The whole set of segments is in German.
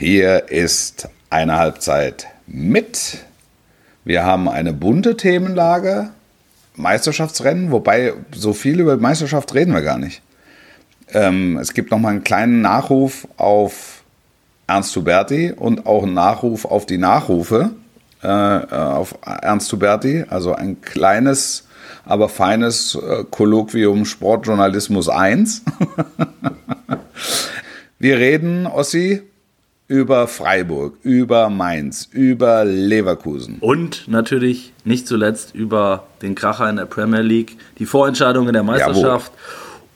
Hier ist eine Halbzeit mit. Wir haben eine bunte Themenlage, Meisterschaftsrennen, wobei so viel über Meisterschaft reden wir gar nicht. Ähm, es gibt noch mal einen kleinen Nachruf auf Ernst Huberti und auch einen Nachruf auf die Nachrufe äh, auf Ernst Huberti, also ein kleines, aber feines äh, Kolloquium Sportjournalismus 1. Wir reden, Ossi, über Freiburg, über Mainz, über Leverkusen. Und natürlich nicht zuletzt über den Kracher in der Premier League, die Vorentscheidung in der Meisterschaft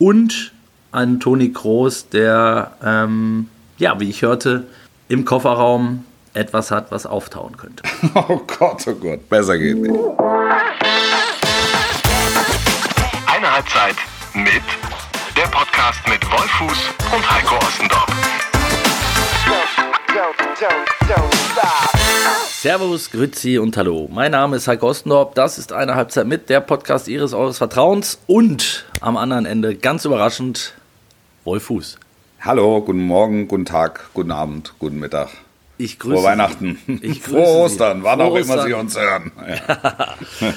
Jawohl. und einen Toni Kroos, der, ähm, ja, wie ich hörte, im Kofferraum etwas hat, was auftauen könnte. Oh Gott, oh Gott, besser geht nicht. Eine Halbzeit mit der Podcast mit Wolfuß und Heiko Ostendorf. Servus, Grüezi und Hallo. Mein Name ist Heiko Ostendorf. Das ist eine Halbzeit mit der Podcast Ihres Eures Vertrauens und am anderen Ende ganz überraschend Wolfuß. Hallo, guten Morgen, guten Tag, guten Abend, guten Mittag. Ich grüße Frohe Weihnachten. Ich grüße Frohe Ostern, wann auch immer. Sie uns hören. Ja.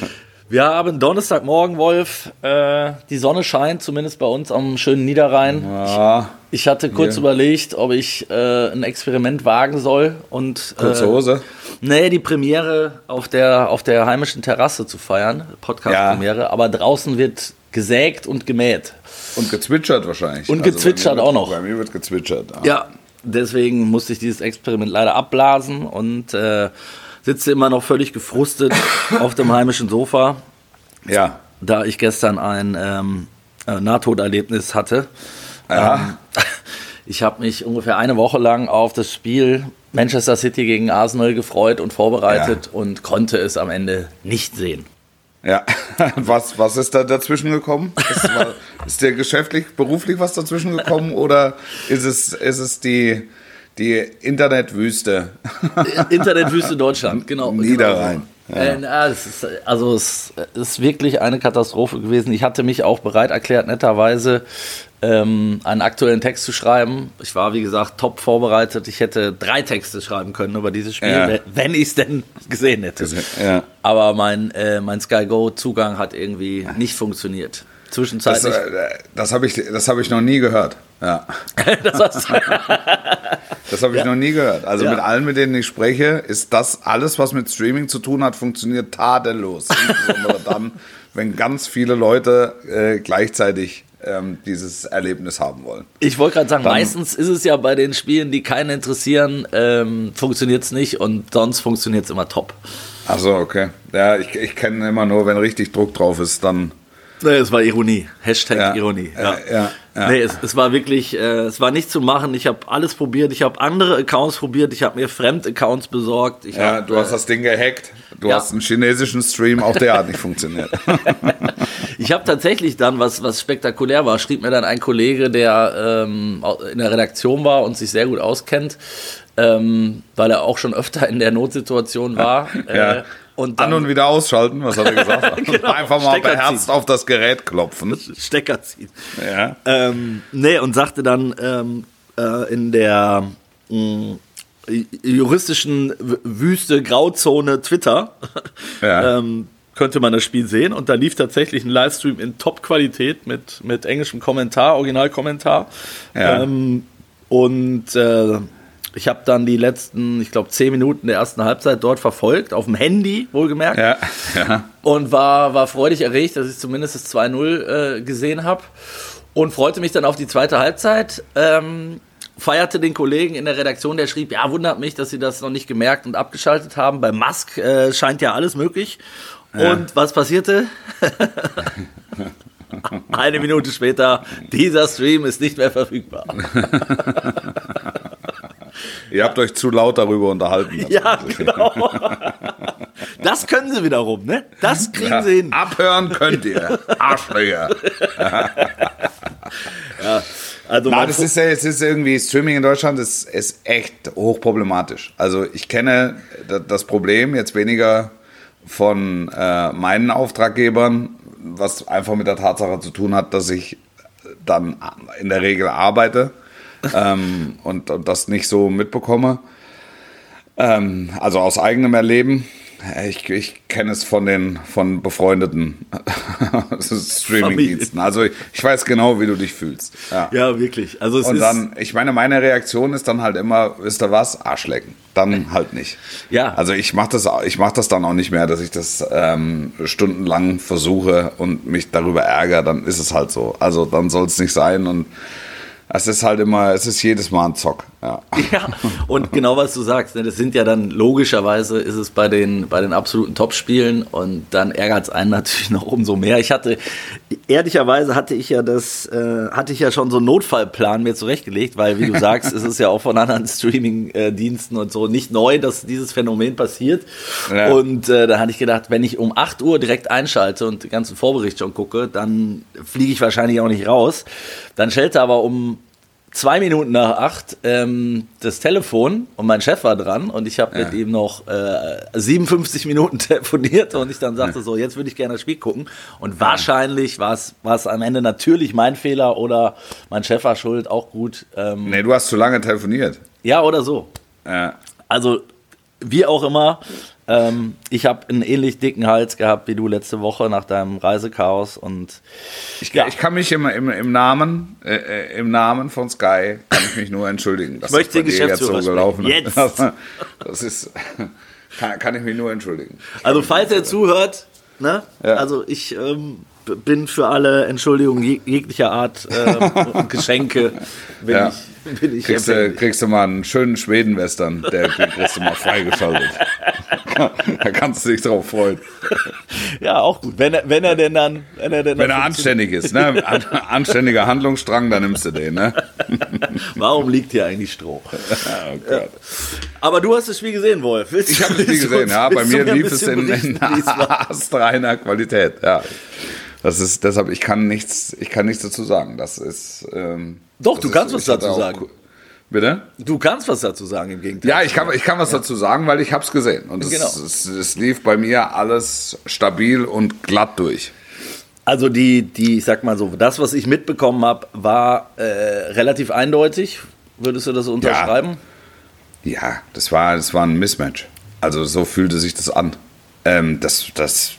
Wir haben Donnerstagmorgen, Wolf. Äh, die Sonne scheint, zumindest bei uns am schönen Niederrhein. Ja, Ich hatte kurz Ja. überlegt, ob ich äh, ein Experiment wagen soll und kurze äh, Hose. nee, die Premiere auf der, auf der heimischen Terrasse zu feiern, Podcast-Premiere, aber draußen wird gesägt und gemäht. Und gezwitschert wahrscheinlich. Und bei gezwitschert auch noch. Bei mir wird gezwitschert. Ja, deswegen musste ich dieses Experiment leider abblasen und äh, sitze immer noch völlig gefrustet auf dem heimischen Sofa, Ja. da ich gestern ein ähm, äh, Nahtoderlebnis hatte. Ja. Ähm, ich habe mich ungefähr eine Woche lang auf das Spiel Manchester City gegen Arsenal gefreut und vorbereitet und konnte es am Ende nicht sehen. Ja. Was, was ist da dazwischen gekommen? Ist, ist dir geschäftlich, beruflich was dazwischen gekommen oder ist es, ist es die, die Internetwüste? Internetwüste Deutschland, genau. Niederrhein. Genau. Äh, na, es ist, also es ist wirklich eine Katastrophe gewesen. Ich hatte mich auch bereit erklärt, netterweise ähm, einen aktuellen Text zu schreiben. Ich war, wie gesagt, top vorbereitet. Ich hätte drei Texte schreiben können über dieses Spiel, Ja. wenn ich es denn gesehen hätte. Ja. Aber mein, äh, mein Sky Go-Zugang hat irgendwie nicht funktioniert. Das, Zwischenzeitlich. äh, das habe ich, das hab ich noch nie gehört. Ja. Das Das habe ich noch nie gehört. Also Ja. mit allen, mit denen ich spreche, ist das alles, was mit Streaming zu tun hat, funktioniert tadellos. Insbesondere dann, wenn ganz viele Leute äh, gleichzeitig ähm, dieses Erlebnis haben wollen. Ich wollte gerade sagen, Dann- meistens ist es ja bei den Spielen, die keinen interessieren, ähm, funktioniert es nicht und sonst funktioniert es immer top. Also okay. Ja, ich, ich kenne immer nur, wenn richtig Druck drauf ist, dann. Nee, es war Ironie. Hashtag Ja, Ironie. ja, ja, ja. Nee, es, es war wirklich, äh, es war nicht zu machen. Ich habe alles probiert. Ich habe andere Accounts probiert. Ich habe mir Fremd-Accounts besorgt. Ich Ja, hab, du hast äh, das Ding gehackt. Du hast einen chinesischen Stream, auch der hat nicht funktioniert. Ich habe tatsächlich dann, was, was spektakulär war, schrieb mir dann ein Kollege, der ähm, in der Redaktion war und sich sehr gut auskennt, ähm, weil er auch schon öfter in der Notsituation war. Ja. Und dann An und wieder ausschalten, was hat er gesagt? Genau, Einfach mal beherzt auf das Gerät klopfen. Stecker ziehen. Ja. Ähm, nee, und sagte dann ähm, äh, in der mh, juristischen W- Wüste, Grauzone Twitter, Ja. ähm, könnte man das Spiel sehen. Und da lief tatsächlich ein Livestream in Top-Qualität mit, mit englischem Kommentar, Originalkommentar. Ja. Ähm, und äh, ich habe dann die letzten, ich glaube, zehn Minuten der ersten Halbzeit dort verfolgt, auf dem Handy, wohlgemerkt Ja, ja. und war, war freudig erregt, dass ich zumindest das 2-0 äh, gesehen habe und freute mich dann auf die zweite Halbzeit. Ähm, feierte den Kollegen in der Redaktion, der schrieb, ja, wundert mich, dass sie das noch nicht gemerkt und abgeschaltet haben. Bei Musk äh, scheint ja alles möglich. Und was passierte? Eine Minute später, dieser Stream ist nicht mehr verfügbar. Ihr habt euch zu laut darüber unterhalten. Ja, genau. Das können sie wiederum, ne? Das kriegen Ja, sie hin. Abhören könnt ihr. Arschlöcher. Also Na, mein das ist ja, es ist irgendwie, Streaming in Deutschland ist, ist echt hochproblematisch. Also ich kenne da- das Problem jetzt weniger von äh, meinen Auftraggebern, was einfach mit der Tatsache zu tun hat, dass ich dann in der Regel arbeite. Ähm, und, und das nicht so mitbekomme. Ähm, also aus eigenem Erleben. Ich, ich kenne es von den von befreundeten Streaming-Diensten. Also ich, ich, weiß genau, wie du dich fühlst. Ja, ja wirklich. Also und dann, ich meine, meine Reaktion ist dann halt immer, wisst ihr was, Arschlecken. Dann halt nicht. Ja. Also ich mache das, ich mach das dann auch nicht mehr, dass ich das ähm, stundenlang versuche und mich darüber ärgere. Dann ist es halt so. Also dann soll es nicht sein und es ist halt immer, es ist jedes Mal ein Zock. Ja, ja und genau was du sagst, ne, das sind ja dann logischerweise ist es bei den, bei den absoluten Top-Spielen und dann ärgert es einen natürlich noch umso mehr. Ich hatte, ehrlicherweise hatte ich ja das, äh, hatte ich ja schon so einen Notfallplan mir zurechtgelegt, weil wie du sagst, es ist ja auch von anderen Streaming-Diensten und so nicht neu, dass dieses Phänomen passiert. Ja. Und äh, da hatte ich gedacht, wenn ich um 8 Uhr direkt einschalte und den ganzen Vorbericht schon gucke, dann fliege ich wahrscheinlich auch nicht raus. Dann stellte aber um zwei Minuten nach acht ähm, das Telefon und mein Chef war dran und ich habe ja. mit ihm noch äh, 57 Minuten telefoniert und ich dann sagte ja. so, jetzt würde ich gerne das Spiel gucken und wahrscheinlich war es am Ende natürlich mein Fehler oder mein Chef war schuld, auch gut. Ähm, nee, du hast zu lange telefoniert. Ja, oder so. Also wie auch immer, ähm, ich habe einen ähnlich dicken Hals gehabt wie du letzte Woche nach deinem Reisechaos und ich, ja. ich kann mich im, im, im Namen äh, äh im Namen von Sky kann ich mich nur entschuldigen, dass ich möchte das jetzt so gelaufen jetzt. Das ist kann, kann, ich mich nur entschuldigen. Also falls er zuhört, ne? Ja. Also ich ähm, bin für alle Entschuldigungen jeglicher Art äh, Geschenke bin ja. ich, bin ich kriegst, du, kriegst du mal einen schönen Schweden-Western, der kriegst du mal freigeschaltet. da kannst du dich drauf freuen. Ja, auch gut. Wenn er, wenn er denn dann. Wenn er, denn wenn er anständig ist, ne? Anständiger Handlungsstrang, dann nimmst du den, ne? Warum liegt hier eigentlich Stroh? Oh. Aber du hast das Spiel gesehen, Wolf. Willst ich habe das Spiel gesehen, ja. Bei mir lief es in, in astreiner Qualität, ja. Das ist, deshalb, ich kann nichts, ich kann nichts dazu sagen. Das ist. Ähm, Doch, das du kannst was dazu sagen. Bitte? Du kannst was dazu sagen im Gegenteil. Ja, ich kann, ich kann was ja. dazu sagen, weil ich habe es gesehen. Und es, genau. es, es, lief bei mir alles stabil und glatt durch. Also die, die, ich sag mal so, das, was ich mitbekommen habe, war äh, relativ eindeutig. Würdest du das unterschreiben? Ja. ja, das war, das war ein Mismatch. Also so fühlte sich das an. Ähm, das, das,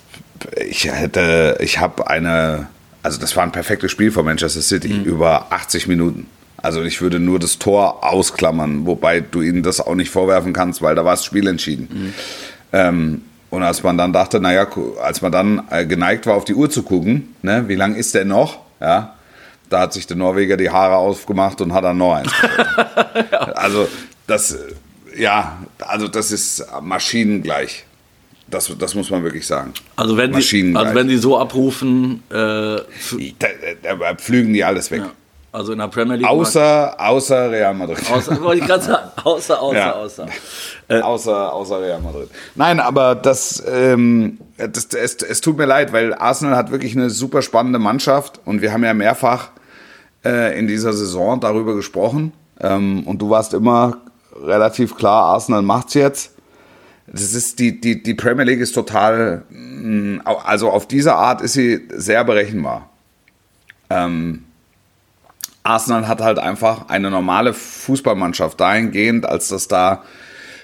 ich hätte, ich habe eine, also das war ein perfektes Spiel von Manchester City mhm. über 80 Minuten. Also ich würde nur das Tor ausklammern, wobei du ihnen das auch nicht vorwerfen kannst, weil da war das Spiel entschieden. Mhm. Ähm, und als man dann dachte, naja, als man dann äh, geneigt war, auf die Uhr zu gucken, ne, wie lang ist der noch? Ja, da hat sich der Norweger die Haare aufgemacht und hat dann noch eins. ja. Also das, äh, ja, also das ist maschinengleich. Das, das muss man wirklich sagen. Also wenn, die, also wenn die so abrufen, äh, da, da, da, pflügen die alles weg. Ja. Also in der Premier League. Außer, außer Real Madrid. Außer, wollte ich gerade sagen. Außer, außer, ja. außer. Äh, außer. Außer Real Madrid. Nein, aber das, ähm, das es, es tut mir leid, weil Arsenal hat wirklich eine super spannende Mannschaft und wir haben ja mehrfach äh, in dieser Saison darüber gesprochen. Ähm, und du warst immer relativ klar, Arsenal macht's jetzt. Das ist die, die, die Premier League ist total, mm, also auf diese Art ist sie sehr berechenbar. Ähm, Arsenal hat halt einfach eine normale Fußballmannschaft dahingehend, als dass da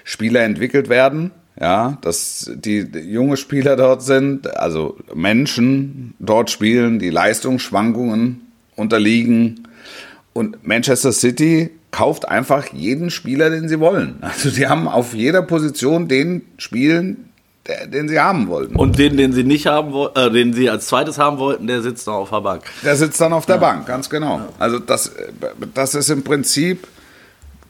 Spieler entwickelt werden, ja, dass die junge Spieler dort sind, also Menschen dort spielen, die Leistungsschwankungen unterliegen und Manchester City kauft einfach jeden Spieler, den sie wollen. Also die haben auf jeder Position den spielen, der, den sie haben wollten. Und den, den sie nicht haben wollten, äh, den sie als zweites haben wollten, der sitzt noch auf der Bank. Der sitzt dann auf der ja. Bank, ganz genau. Ja. Also das, das ist im Prinzip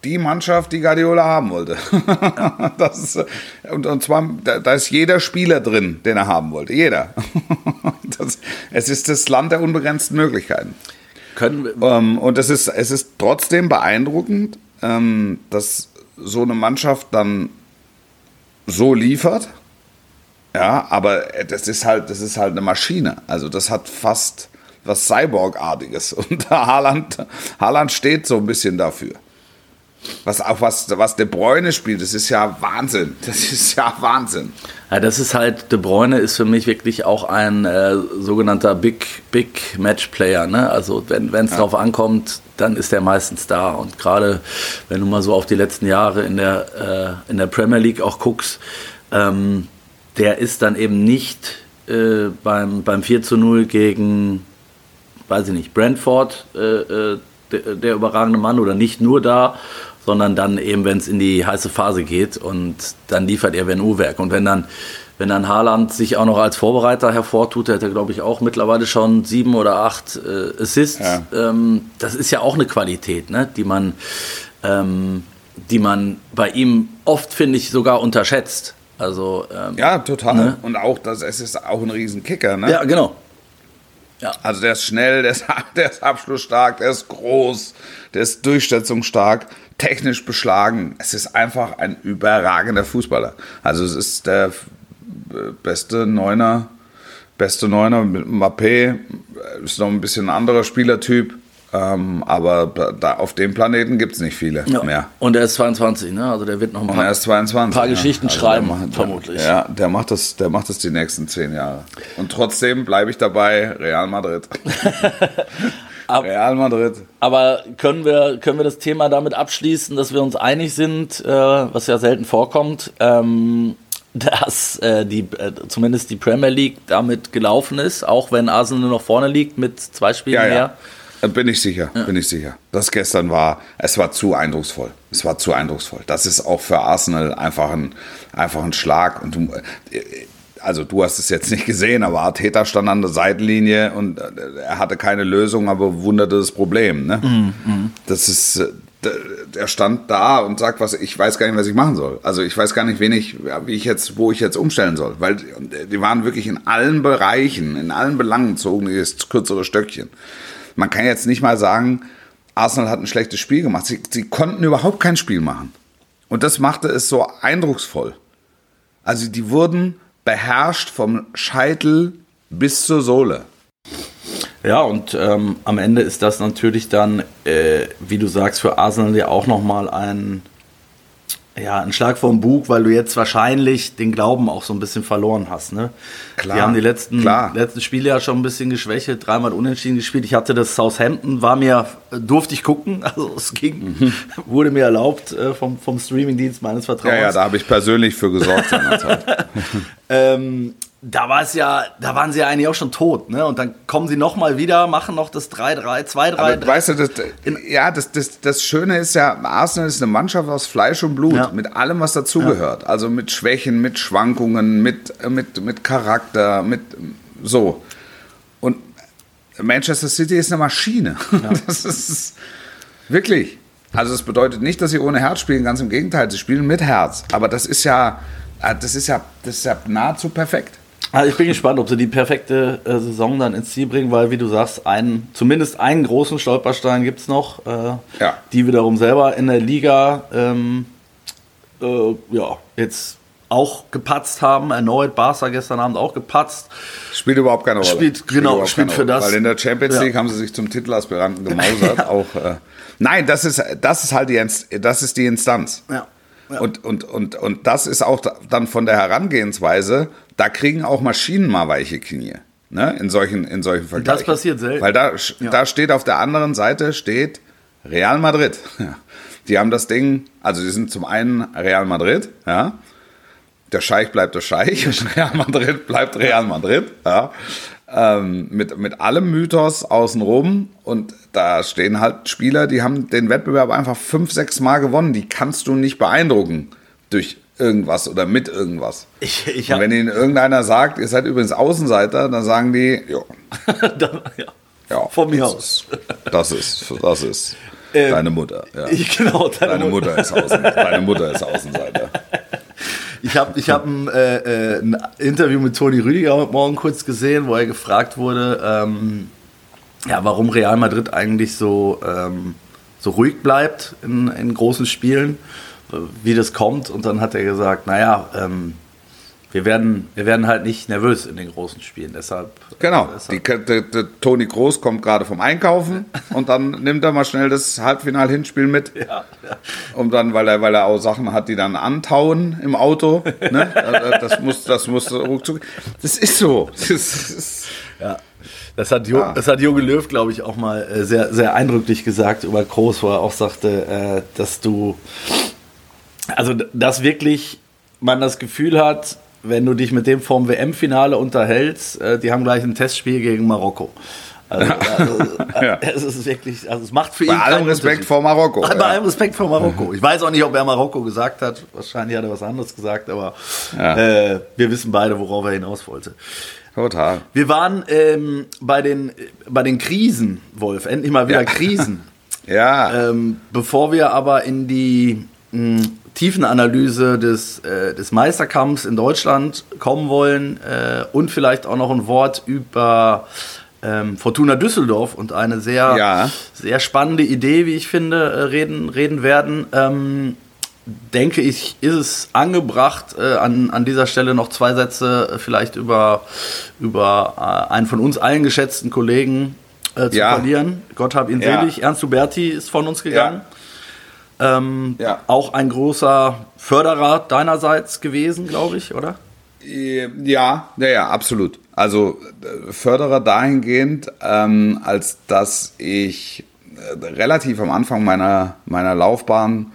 die Mannschaft, die Guardiola haben wollte. Ist, und, und zwar, da, da, ist jeder Spieler drin, den er haben wollte. Jeder. das, es ist das Land der unbegrenzten Möglichkeiten. Können ähm, und es ist, es ist trotzdem beeindruckend, ähm, dass so eine Mannschaft dann so liefert ja, aber das ist halt, das ist halt eine Maschine. Also das hat fast was Cyborg-artiges. Und Haaland, Haaland steht so ein bisschen dafür. Was auch was, was De Bruyne spielt, das ist ja Wahnsinn. Das ist ja Wahnsinn. Ja, das ist halt, De Bruyne ist für mich wirklich auch ein äh, sogenannter Big, Big Match Player. Ne? Also wenn es ja. drauf ankommt, dann ist er meistens da. Und gerade wenn du mal so auf die letzten Jahre in der, äh, in der Premier League auch guckst, ähm, der ist dann eben nicht äh, beim, beim 4 zu 0 gegen, weiß ich nicht, Brentford äh, äh, der, der überragende Mann oder nicht nur da, sondern dann eben, wenn es in die heiße Phase geht und dann liefert er wenn Uhrwerk. Und wenn dann, wenn dann Haaland sich auch noch als Vorbereiter hervortut, der hat er, glaube ich, auch mittlerweile schon sieben oder acht äh, Assists. Ja. Ähm, das ist ja auch eine Qualität, ne? die man, ähm, die man bei ihm oft, finde ich, sogar unterschätzt. Also, ähm, ja, total. Ne? Und auch, das, es ist auch ein Riesenkicker. Ne? Ja, genau. Ja. Also der ist schnell, der ist, der ist abschlussstark, der ist groß, der ist durchsetzungsstark, technisch beschlagen. Es ist einfach ein überragender Fußballer. Also es ist der beste Neuner, beste Neuner mit Mbappé, ist noch ein bisschen ein anderer Spielertyp. Ähm, aber da, auf dem Planeten gibt es nicht viele ja. mehr. Und er ist 22, ne? Also der wird noch ein paar, 22, paar Geschichten also schreiben, macht, vermutlich. Ja, der macht, das, der macht das die nächsten zehn Jahre. Und trotzdem bleibe ich dabei, Real Madrid. Real Madrid. Aber können wir, können wir das Thema damit abschließen, dass wir uns einig sind, äh, was ja selten vorkommt, ähm, dass äh, die, äh, zumindest die Premier League damit gelaufen ist, auch wenn Arsenal nur noch vorne liegt mit zwei Spielen ja, mehr. Ja. Bin ich sicher, ja. bin ich sicher. Das gestern war, es war zu eindrucksvoll. Es war zu eindrucksvoll. Das ist auch für Arsenal einfach ein, einfach ein Schlag. Und du, also du hast es jetzt nicht gesehen, aber Arteta stand an der Seitenlinie und äh, er hatte keine Lösung, aber wunderte das Problem. Ne? Mm, Das ist, äh, der stand da und sagt, was ich weiß gar nicht, was ich machen soll. Also ich weiß gar nicht, wen ich, wie ich jetzt, wo ich jetzt umstellen soll, weil die waren wirklich in allen Bereichen, in allen Belangen zogen die das kürzere Stöckchen man kann jetzt nicht mal sagen, Arsenal hat ein schlechtes Spiel gemacht. Sie, sie konnten überhaupt kein Spiel machen. Und das machte es so eindrucksvoll. Also die wurden beherrscht vom Scheitel bis zur Sohle. Ja, und ähm, am Ende ist das natürlich dann, äh, wie du sagst, für Arsenal ja auch nochmal ein ja, ein Schlag vom Bug, weil du jetzt wahrscheinlich den Glauben auch so ein bisschen verloren hast. Ne? Klar. Die haben die letzten, klar. letzten Spiele ja schon ein bisschen geschwächelt, dreimal unentschieden gespielt. Ich hatte das Southampton, war mir, durfte ich gucken, also es ging, mhm. wurde mir erlaubt äh, vom, vom Streamingdienst meines Vertrauens. Ja, ja, da habe ich persönlich für gesorgt seinerzeit. ähm, da war es ja, da waren sie ja eigentlich auch schon tot, ne? Und dann kommen sie nochmal wieder, machen noch das 3-3, 2-3. Weißt du, das, ja, das, das, das Schöne ist ja, Arsenal ist eine Mannschaft aus Fleisch und Blut, ja. mit allem, was dazugehört. Ja. Also mit Schwächen, mit Schwankungen, mit, mit, mit Charakter, mit so. Und Manchester City ist eine Maschine. Ja. Das ist wirklich. Also das bedeutet nicht, dass sie ohne Herz spielen, ganz im Gegenteil, sie spielen mit Herz. Aber das ist ja, das ist ja, das ist ja nahezu perfekt. Also ich bin gespannt, ob sie die perfekte äh, Saison dann ins Ziel bringen, weil, wie du sagst, einen, zumindest einen großen Stolperstein gibt es noch, äh, ja. die wiederum selber in der Liga ähm, äh, ja, jetzt auch gepatzt haben, erneut. Barca gestern Abend auch gepatzt. Spielt überhaupt keine Rolle. Spielt, genau, spielt, für das. Weil in der Champions League ja. haben sie sich zum Titelaspiranten gemausert. ja. auch, äh, nein, das ist, das ist halt die, das ist die Instanz. Ja. Ja. Und, und, und, und das ist auch dann von der Herangehensweise, da kriegen auch Maschinen mal weiche Knie. Ne? In solchen, in solchen Vergleichen. Das passiert selten. Weil da, ja. da steht auf der anderen Seite steht Real Madrid. Die haben das Ding, also die sind zum einen Real Madrid, ja. Der Scheich bleibt der Scheich Real Madrid bleibt Real Madrid, ja. Ähm, mit, mit allem Mythos außenrum und da stehen halt Spieler, die haben den Wettbewerb einfach fünf, sechs Mal gewonnen. Die kannst du nicht beeindrucken durch irgendwas oder mit irgendwas. Ich, ich und wenn ihnen irgendeiner sagt, ihr seid übrigens Außenseiter, dann sagen die, jo. ja. ja. Von mir das aus. Ist, das ist, das ist ähm, deine Mutter. Ja. Ich, genau, deine, deine Mutter. Mutter. ist Außenseiter. deine Mutter ist Außenseiter. Ich habe ich hab ein, äh, äh, ein, Interview mit Toni Rüdiger heute Morgen kurz gesehen, wo er gefragt wurde, ähm, ja, warum Real Madrid eigentlich so, ähm, so ruhig bleibt in, in großen Spielen wie das kommt. Und dann hat er gesagt, naja, ähm, wir werden, wir werden halt nicht nervös in den großen Spielen. Deshalb. Genau. Deshalb, Die, der, der Toni Groß kommt gerade vom Einkaufen und dann nimmt er mal schnell das Halbfinal-Hinspiel mit. ja, ja. Um dann, weil er, weil er auch Sachen hat, die dann antauen im Auto. Ne? Das muss, das muss ruckzuck. Das ist so. Das ist, Ja. Das hat, jo Ah. das hat Jogi Löw, glaube ich, auch mal äh, sehr, sehr eindrücklich gesagt über Groß, wo er auch sagte, äh, dass du, also dass wirklich man das Gefühl hat, wenn du dich mit dem vorm WM-Finale unterhältst, äh, die haben gleich ein Testspiel gegen Marokko. Also, also Ja. es ist wirklich, also es macht für ihn bei allem Respekt vor Marokko. Bei Ja. allem Respekt vor Marokko. Ich weiß auch nicht, ob er Marokko gesagt hat. Wahrscheinlich hat er was anderes gesagt, aber Ja. äh, wir wissen beide, worauf er hinaus wollte. Total. Wir waren ähm, bei, den, bei den Krisen, Wolf, endlich mal wieder. Krisen. Ja. Ähm, bevor wir aber in die mh, Tiefenanalyse des, äh, des Meisterkampfs in Deutschland kommen wollen äh, und vielleicht auch noch ein Wort über ähm, Fortuna Düsseldorf und eine sehr, Ja. sehr spannende Idee, wie ich finde, äh, reden, reden werden. Ähm, denke ich, ist es angebracht, äh, an, an dieser Stelle noch zwei Sätze äh, vielleicht über, über äh, einen von uns allen geschätzten Kollegen äh, zu Ja. verlieren. Gott hab ihn Ja. selig. Ernst Huberti ist von uns gegangen. Ähm, Ja. Auch ein großer Förderer deinerseits gewesen, glaube ich, oder? Ja, ja, ja, absolut. Also äh, Förderer dahingehend, ähm, als dass ich äh, relativ am Anfang meiner, meiner Laufbahn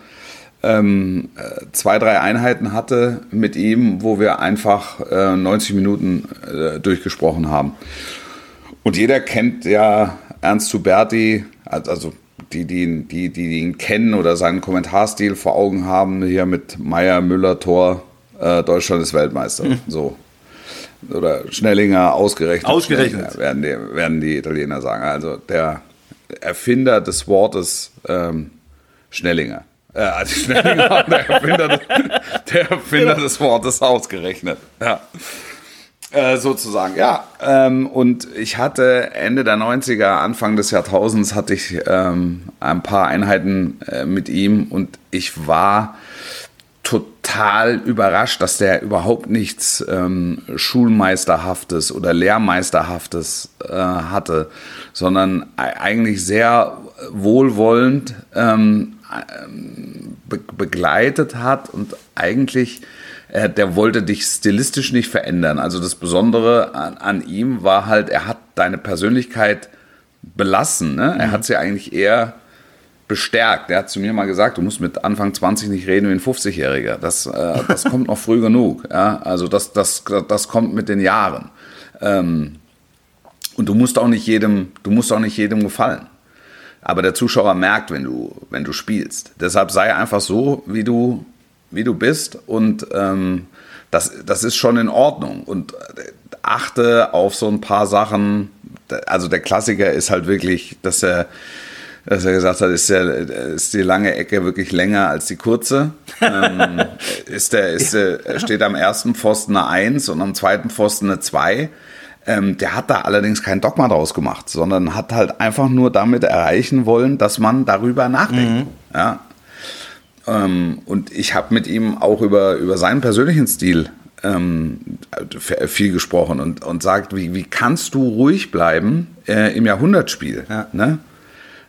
ähm, äh, zwei, drei Einheiten hatte mit ihm, wo wir einfach äh, 90 Minuten äh, durchgesprochen haben. Und jeder kennt ja Ernst Huberti, also die, die, die, die ihn kennen oder seinen Kommentarstil vor Augen haben, hier mit Meier, Müller, Tor, äh, Deutschland ist Weltmeister. So. Oder Schnellinger ausgerechnet. Ausgerechnet. Werden, die, werden die Italiener sagen. Also der Erfinder des Wortes ähm, Schnellinger. Äh, also Schnellinger, der Erfinder, des, der Erfinder des Wortes ausgerechnet. Ja. Äh, sozusagen, ja. Ähm, und ich hatte Ende der 90er, Anfang des Jahrtausends hatte ich ähm, ein paar Einheiten äh, mit ihm und ich war total überrascht, dass der überhaupt nichts ähm, Schulmeisterhaftes oder Lehrmeisterhaftes äh, hatte, sondern e- eigentlich sehr wohlwollend ähm, be begleitet hat und eigentlich äh, der wollte dich stilistisch nicht verändern. Also das Besondere an, an ihm war halt, er hat deine Persönlichkeit belassen. Ne? Er hat sie eigentlich eher bestärkt. Er hat zu mir mal gesagt, du musst mit Anfang 20 nicht reden wie ein 50-Jähriger. Das, äh, das kommt noch früh genug. Ja? Also das, das, das kommt mit den Jahren. Ähm, und du musst auch nicht jedem, du musst auch nicht jedem gefallen. Aber der Zuschauer merkt, wenn du, wenn du spielst. Deshalb sei einfach so, wie du, wie du bist. Und ähm, das, das ist schon in Ordnung. Und äh, achte auf so ein paar Sachen. Also der Klassiker ist halt wirklich, dass er, dass er gesagt hat, ist, der, ist die lange Ecke wirklich länger als die kurze. ähm, ist der, ist der, steht am ersten Pfosten eine 1 und am zweiten Pfosten eine 2. Ähm, der hat da allerdings kein Dogma draus gemacht, sondern hat halt einfach nur damit erreichen wollen, dass man darüber nachdenkt. Ja. Ähm, und ich habe mit ihm auch über, über seinen persönlichen Stil ähm, viel gesprochen und, und sagt, wie, wie kannst du ruhig bleiben äh, im Jahrhundertspiel? Ja. Ne?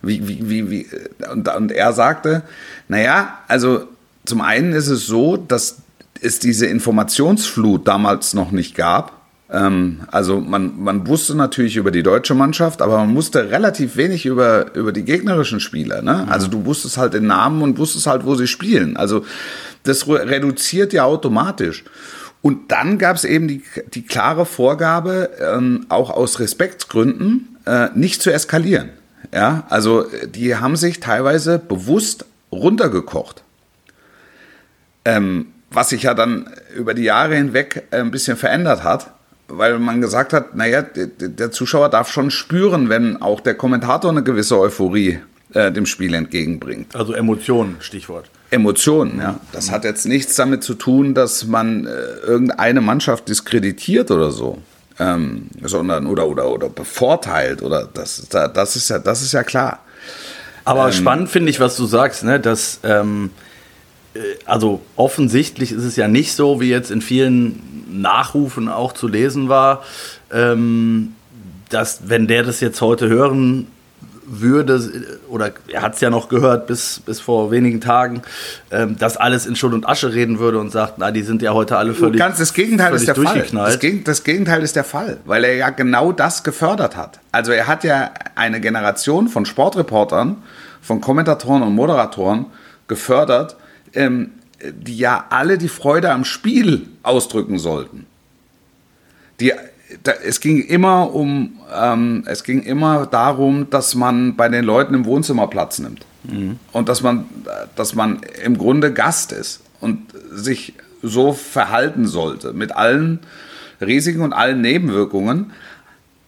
Wie, wie, wie, wie, und, und er sagte, naja, also zum einen ist es so, dass es diese Informationsflut damals noch nicht gab. Ähm, also man, man wusste natürlich über die deutsche Mannschaft, aber man wusste relativ wenig über, über die gegnerischen Spieler. Ne? Also du wusstest halt den Namen und wusstest halt, wo sie spielen. Also das re- reduziert ja automatisch. Und dann gab es eben die, die klare Vorgabe, ähm, auch aus Respektsgründen, äh, nicht zu eskalieren. Ja, also äh, die haben sich teilweise bewusst runtergekocht. Ähm, was sich ja dann über die Jahre hinweg äh, ein bisschen verändert hat, weil man gesagt hat, naja, der, Zuschauer darf schon spüren, wenn auch der Kommentator eine gewisse Euphorie äh, dem Spiel entgegenbringt. Also Emotionen, Stichwort. Emotionen, ja. Das hat jetzt nichts damit zu tun, dass man äh, irgendeine Mannschaft diskreditiert oder so. Ähm, sondern oder oder oder bevorteilt oder das das ist ja das ist ja klar. Aber spannend finde ich, was du sagst, ne? dass ähm, äh, also offensichtlich ist es ja nicht so wie jetzt in vielen Nachrufen auch zu lesen war, ähm, dass wenn der das jetzt heute hören würde, oder er hat es ja noch gehört bis, bis vor wenigen Tagen, ähm, dass alles in Schutt und Asche reden würde und sagt, na, die sind ja heute alle völlig. Ganz das Gegenteil ist der Fall. Das, Geg das Gegenteil ist der Fall, weil er ja genau das gefördert hat. Also er hat ja eine Generation von Sportreportern, von Kommentatoren und Moderatoren gefördert, ähm, die ja alle die Freude am Spiel ausdrücken sollten. Die, da, es ging immer um, ähm, es ging immer darum, dass man bei den Leuten im Wohnzimmer Platz nimmt mhm. und dass man, dass man im Grunde Gast ist und sich so verhalten sollte mit allen Risiken und allen Nebenwirkungen,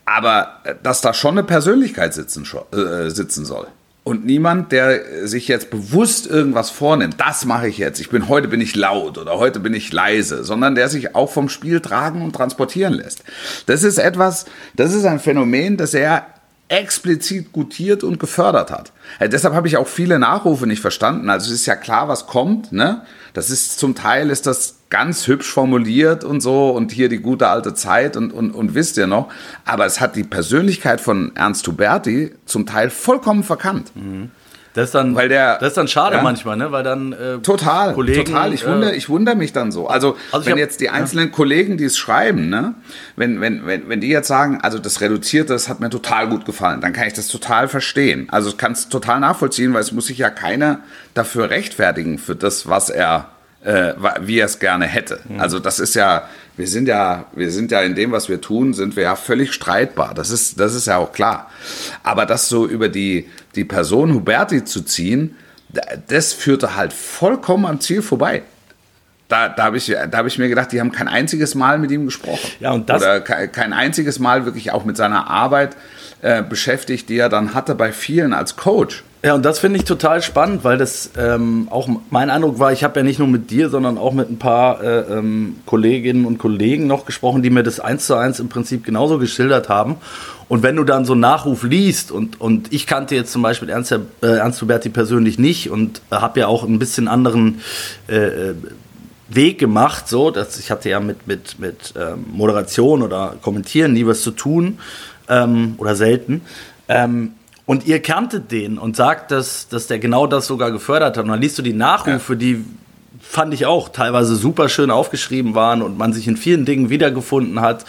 aber dass da schon eine Persönlichkeit sitzen, äh, sitzen soll. Und niemand, der sich jetzt bewusst irgendwas vornimmt, das mache ich jetzt, ich bin heute bin ich laut oder heute bin ich leise, sondern der sich auch vom Spiel tragen und transportieren lässt. Das ist etwas, das ist ein Phänomen, das er explizit gutiert und gefördert hat. Ja, deshalb habe ich auch viele Nachrufe nicht verstanden. Also es ist ja klar, was kommt. Ne? Das ist zum Teil ist das ganz hübsch formuliert und so und hier die gute alte Zeit und, und, und wisst ihr noch. Aber es hat die Persönlichkeit von Ernst Huberti zum Teil vollkommen verkannt. Mhm. Das ist dann, weil der, das ist dann schade ja, manchmal, ne? Weil dann äh, total, Kollegen, total. Ich wundere, äh, ich wundere mich dann so. Also, also wenn hab, jetzt die einzelnen ja. Kollegen, die es schreiben, ne, wenn, wenn, wenn, wenn die jetzt sagen, also das Reduzierte, das hat mir total gut gefallen, dann kann ich das total verstehen. Also ich kann es total nachvollziehen, weil es muss sich ja keiner dafür rechtfertigen für das, was er äh, wie er es gerne hätte. Mhm. Also das ist ja, wir sind ja, wir sind ja in dem, was wir tun, sind wir ja völlig streitbar. Das ist, das ist ja auch klar. Aber das so über die, die Person Huberti zu ziehen, das führte halt vollkommen am Ziel vorbei. Da, da habe ich, hab ich mir gedacht, die haben kein einziges Mal mit ihm gesprochen. Ja, und das Oder kein einziges Mal wirklich auch mit seiner Arbeit äh, beschäftigt, die er dann hatte bei vielen als Coach. Ja, und das finde ich total spannend, weil das ähm, auch mein Eindruck war, ich habe ja nicht nur mit dir, sondern auch mit ein paar äh, ähm, Kolleginnen und Kollegen noch gesprochen, die mir das eins zu eins im Prinzip genauso geschildert haben. Und wenn du dann so einen Nachruf liest und, und ich kannte jetzt zum Beispiel Ernst, äh, Ernst Huberti persönlich nicht und habe ja auch ein bisschen anderen äh, äh, Weg gemacht, so, dass ich hatte ja mit, mit, mit ähm, Moderation oder Kommentieren nie was zu tun ähm, oder selten. Ähm, und ihr kanntet den und sagt, dass, dass der genau das sogar gefördert hat. Und dann liest du die Nachrufe, ja. die fand ich auch teilweise super schön aufgeschrieben waren und man sich in vielen Dingen wiedergefunden hat.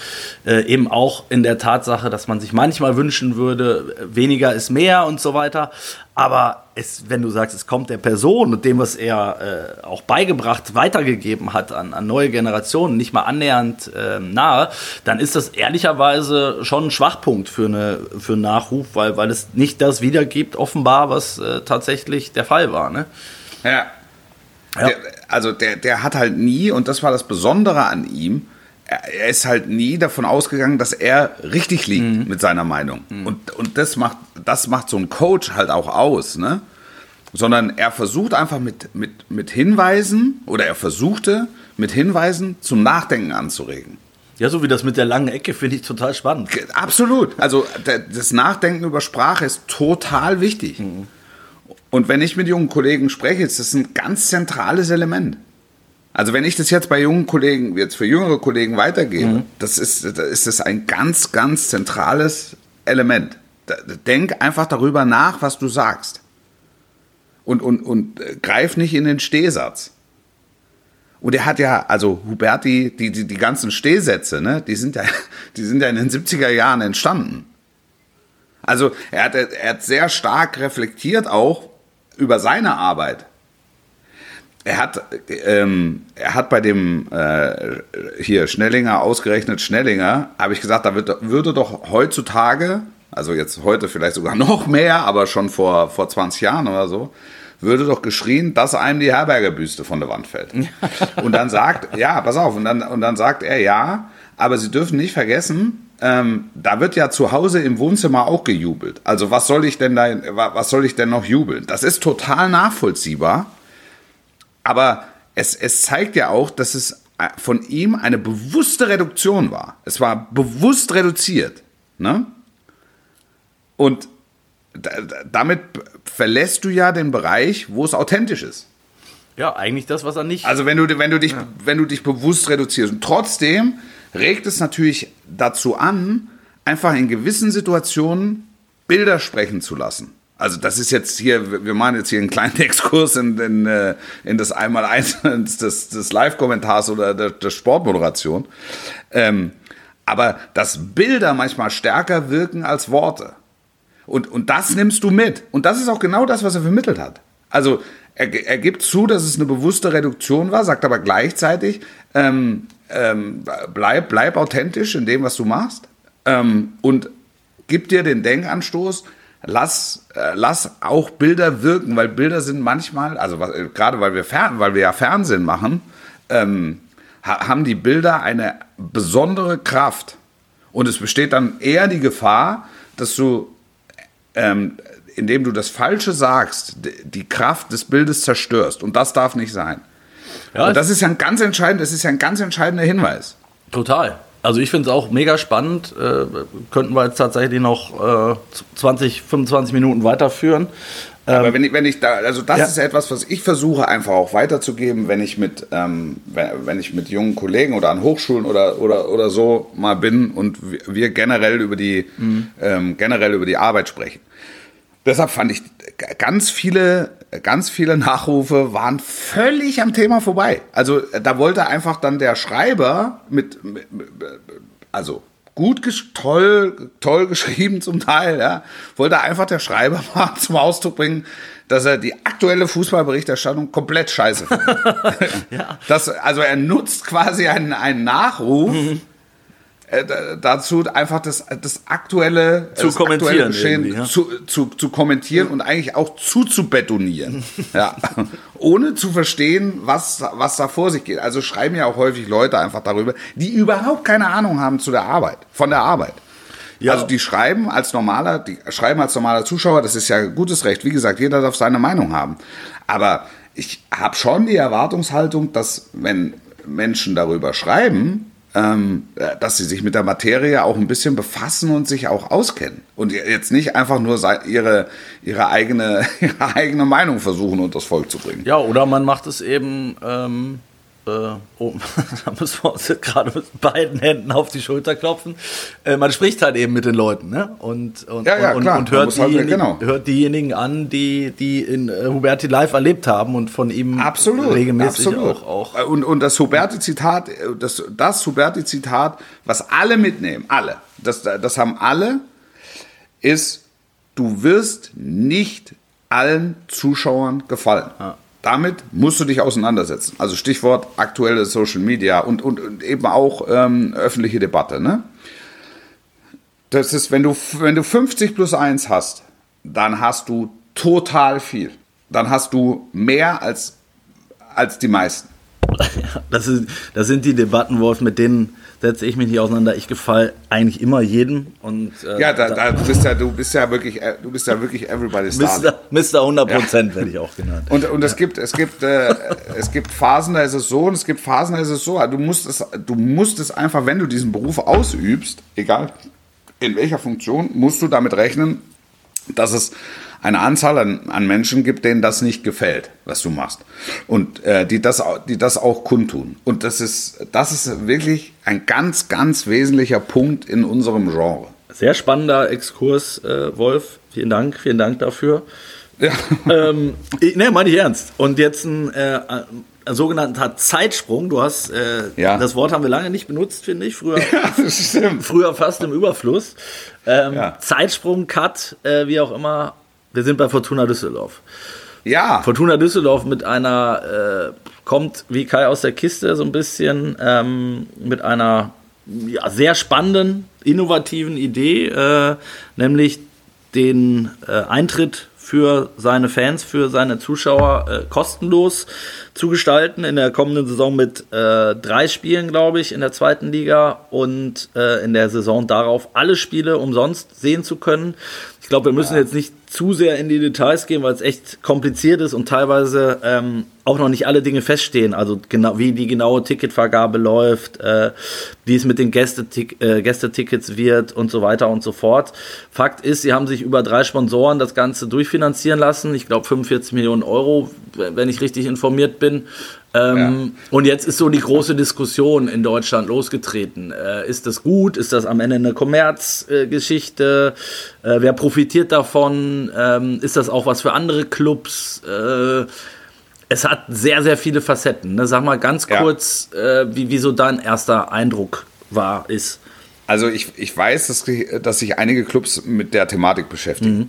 Äh, eben auch in der Tatsache, dass man sich manchmal wünschen würde, weniger ist mehr und so weiter. Aber es, wenn du sagst, es kommt der Person und dem, was er äh, auch beigebracht, weitergegeben hat an, an neue Generationen, nicht mal annähernd äh, nahe, dann ist das ehrlicherweise schon ein Schwachpunkt für, eine, für einen Nachruf, weil, weil es nicht das wiedergibt, offenbar, was äh, tatsächlich der Fall war. Ne? Ja, ja. Der, also der, der hat halt nie, und das war das Besondere an ihm, er ist halt nie davon ausgegangen, dass er richtig liegt mhm. mit seiner Meinung. Mhm. Und, und das, macht, das macht so ein Coach halt auch aus, ne? Sondern er versucht einfach mit, mit, mit Hinweisen, oder er versuchte mit Hinweisen zum Nachdenken anzuregen. Ja, so wie das mit der langen Ecke finde ich total spannend. Absolut. Also das Nachdenken über Sprache ist total wichtig. Mhm. Und wenn ich mit jungen Kollegen spreche, ist das ein ganz zentrales Element. Also wenn ich das jetzt bei jungen Kollegen, jetzt für jüngere Kollegen weitergebe, mhm. das ist, das ist das ein ganz, ganz zentrales Element. Denk einfach darüber nach, was du sagst. Und, und, und äh, greif nicht in den Stehsatz. Und er hat ja, also Huberti, die, die, die ganzen Stehsätze, ne, die sind ja, die sind ja in den 70er Jahren entstanden. Also er hat, er hat sehr stark reflektiert auch, über seine Arbeit. Er hat, ähm, er hat bei dem äh, hier Schnellinger ausgerechnet Schnellinger, habe ich gesagt, da wird, würde doch heutzutage, also jetzt heute vielleicht sogar noch mehr, aber schon vor, vor 20 Jahren oder so, würde doch geschrien, dass einem die Herbergerbüste von der Wand fällt. und dann sagt, ja, pass auf, und dann, und dann sagt er, ja, aber Sie dürfen nicht vergessen, ähm, da wird ja zu Hause im Wohnzimmer auch gejubelt. Also was soll ich denn da, was soll ich denn noch jubeln? Das ist total nachvollziehbar. Aber es, es zeigt ja auch, dass es äh, von ihm eine bewusste Reduktion war. Es war bewusst reduziert. Ne? Und damit verlässt du ja den Bereich, wo es authentisch ist. Ja, eigentlich das, was er nicht. Also wenn du, wenn du, dich, ja. wenn du dich bewusst reduzierst. Und trotzdem regt es natürlich dazu an, einfach in gewissen Situationen Bilder sprechen zu lassen. Also das ist jetzt hier, wir machen jetzt hier einen kleinen Exkurs in, in, äh, in das Einmaleins des, des Live-Kommentars oder der, der Sportmoderation. Ähm, aber dass Bilder manchmal stärker wirken als Worte. Und, und das nimmst du mit. Und das ist auch genau das, was er vermittelt hat. Also er, er gibt zu, dass es eine bewusste Reduktion war, sagt aber gleichzeitig, ähm, ähm, bleib, bleib authentisch in dem, was du machst. Ähm, und gib dir den Denkanstoß, lass, äh, lass auch Bilder wirken, weil Bilder sind manchmal, also äh, gerade weil wir, fern, weil wir ja Fernsehen machen, ähm, ha, haben die Bilder eine besondere Kraft. Und es besteht dann eher die Gefahr, dass du, ähm, indem du das Falsche sagst, die Kraft des Bildes zerstörst. Und das darf nicht sein. Ja, Und das ist ja ein ganz entscheidender, das ist ja ein ganz entscheidender Hinweis. Total. Also ich finde es auch mega spannend. Äh, könnten wir jetzt tatsächlich noch äh, 20, 25 Minuten weiterführen. Aber ähm, wenn ich, wenn ich da, also das ja. ist etwas, was ich versuche einfach auch weiterzugeben, wenn ich mit, ähm, wenn, wenn, ich mit jungen Kollegen oder an Hochschulen oder, oder, oder so mal bin und wir generell über die, mhm. ähm, generell über die Arbeit sprechen. Deshalb fand ich ganz viele, ganz viele Nachrufe waren völlig am Thema vorbei. Also da wollte einfach dann der Schreiber mit, mit also gut, toll, toll geschrieben zum Teil, ja, wollte einfach der Schreiber mal zum Ausdruck bringen, dass er die aktuelle Fußballberichterstattung komplett scheiße findet. ja. das, also er nutzt quasi einen, einen Nachruf. Mhm äh, dazu einfach das, das aktuelle, zu das kommentieren Geschehen ja. zu, zu, zu kommentieren und eigentlich auch zuzubetonieren. ja. Ohne zu verstehen, was, was da vor sich geht. Also schreiben ja auch häufig Leute einfach darüber, die überhaupt keine Ahnung haben zu der Arbeit, von der Arbeit. Ja. Also die schreiben als normaler, die schreiben als normaler Zuschauer, das ist ja gutes Recht. Wie gesagt, jeder darf seine Meinung haben. Aber ich habe schon die Erwartungshaltung, dass wenn Menschen darüber schreiben, ähm, dass sie sich mit der Materie auch ein bisschen befassen und sich auch auskennen. Und jetzt nicht einfach nur ihre, ihre, eigene, ihre eigene Meinung versuchen, unters Volk zu bringen. Ja, oder man macht es eben. Ähm äh, oh, da müssen wir uns gerade mit beiden Händen auf die Schulter klopfen. Äh, man spricht halt eben mit den Leuten ne? und, und, ja, ja, und, und hört, halt diejenigen, genau. hört diejenigen an, die, die in äh, Huberti live erlebt haben und von ihm absolut, regelmäßig absolut. auch. auch. Und, und das Huberti-Zitat, das, das Huberti-Zitat, was alle mitnehmen, alle, das, das haben alle, ist, du wirst nicht allen Zuschauern gefallen. Ja damit musst du dich auseinandersetzen. Also Stichwort aktuelle Social Media und, und, und eben auch ähm, öffentliche Debatte. Ne? Das ist, wenn du, wenn du 50 plus 1 hast, dann hast du total viel. Dann hast du mehr als, als die meisten. Das, ist, das sind die Debatten, mit denen setze ich mich nicht auseinander. Ich gefalle eigentlich immer jedem. Und, äh, ja, da, da, du, bist ja, du bist ja wirklich, äh, du bist ja wirklich everybody's Star. Mr. 100 Prozent ja. werde ich auch genannt. Und, und es gibt, es gibt, äh, es gibt Phasen, da ist es so und es gibt Phasen, da ist es so. Du musst es, du musst es einfach, wenn du diesen Beruf ausübst, egal in welcher Funktion, musst du damit rechnen, dass es eine Anzahl an, an, Menschen gibt, denen das nicht gefällt, was du machst. Und äh, die, das, die das auch kundtun. Und das ist, das ist wirklich ein ganz, ganz wesentlicher Punkt in unserem Genre. Sehr spannender Exkurs, äh, Wolf. Vielen Dank, vielen Dank dafür. Ja. Ähm, ne, meine ich ernst. Und jetzt ein, äh, ein sogenannter Zeitsprung. Du hast, äh, ja. das Wort haben wir lange nicht benutzt, finde ich. Früher, ja, früher fast im Überfluss. Ähm, ja. Zeitsprung, Cut, äh, wie auch immer. Wir sind bei Fortuna Düsseldorf. Ja. Fortuna Düsseldorf mit einer, äh, kommt wie Kai aus der Kiste so ein bisschen, ähm, mit einer ja, sehr spannenden, innovativen Idee, äh, nämlich den äh, Eintritt für seine Fans, für seine Zuschauer äh, kostenlos zu gestalten. In der kommenden Saison mit äh, drei Spielen, glaube ich, in der zweiten Liga und äh, in der Saison darauf alle Spiele umsonst sehen zu können. Ich glaube, wir müssen ja. jetzt nicht zu sehr in die Details gehen, weil es echt kompliziert ist und teilweise ähm, auch noch nicht alle Dinge feststehen. Also genau wie die genaue Ticketvergabe läuft, äh, wie es mit den Gästetik äh, Gästetickets wird und so weiter und so fort. Fakt ist, sie haben sich über drei Sponsoren das Ganze durchfinanzieren lassen. Ich glaube 45 Millionen Euro, wenn ich richtig informiert bin. Ähm, ja. Und jetzt ist so die große Diskussion in Deutschland losgetreten. Äh, ist das gut? Ist das am Ende eine Kommerzgeschichte? Äh, wer profitiert davon? Ähm, ist das auch was für andere Clubs? Äh, es hat sehr, sehr viele Facetten. Ne? Sag mal ganz ja. kurz, äh, wie, wie so dein erster Eindruck war, ist. Also ich, ich weiß, dass, dass sich einige Clubs mit der Thematik beschäftigen. Mhm.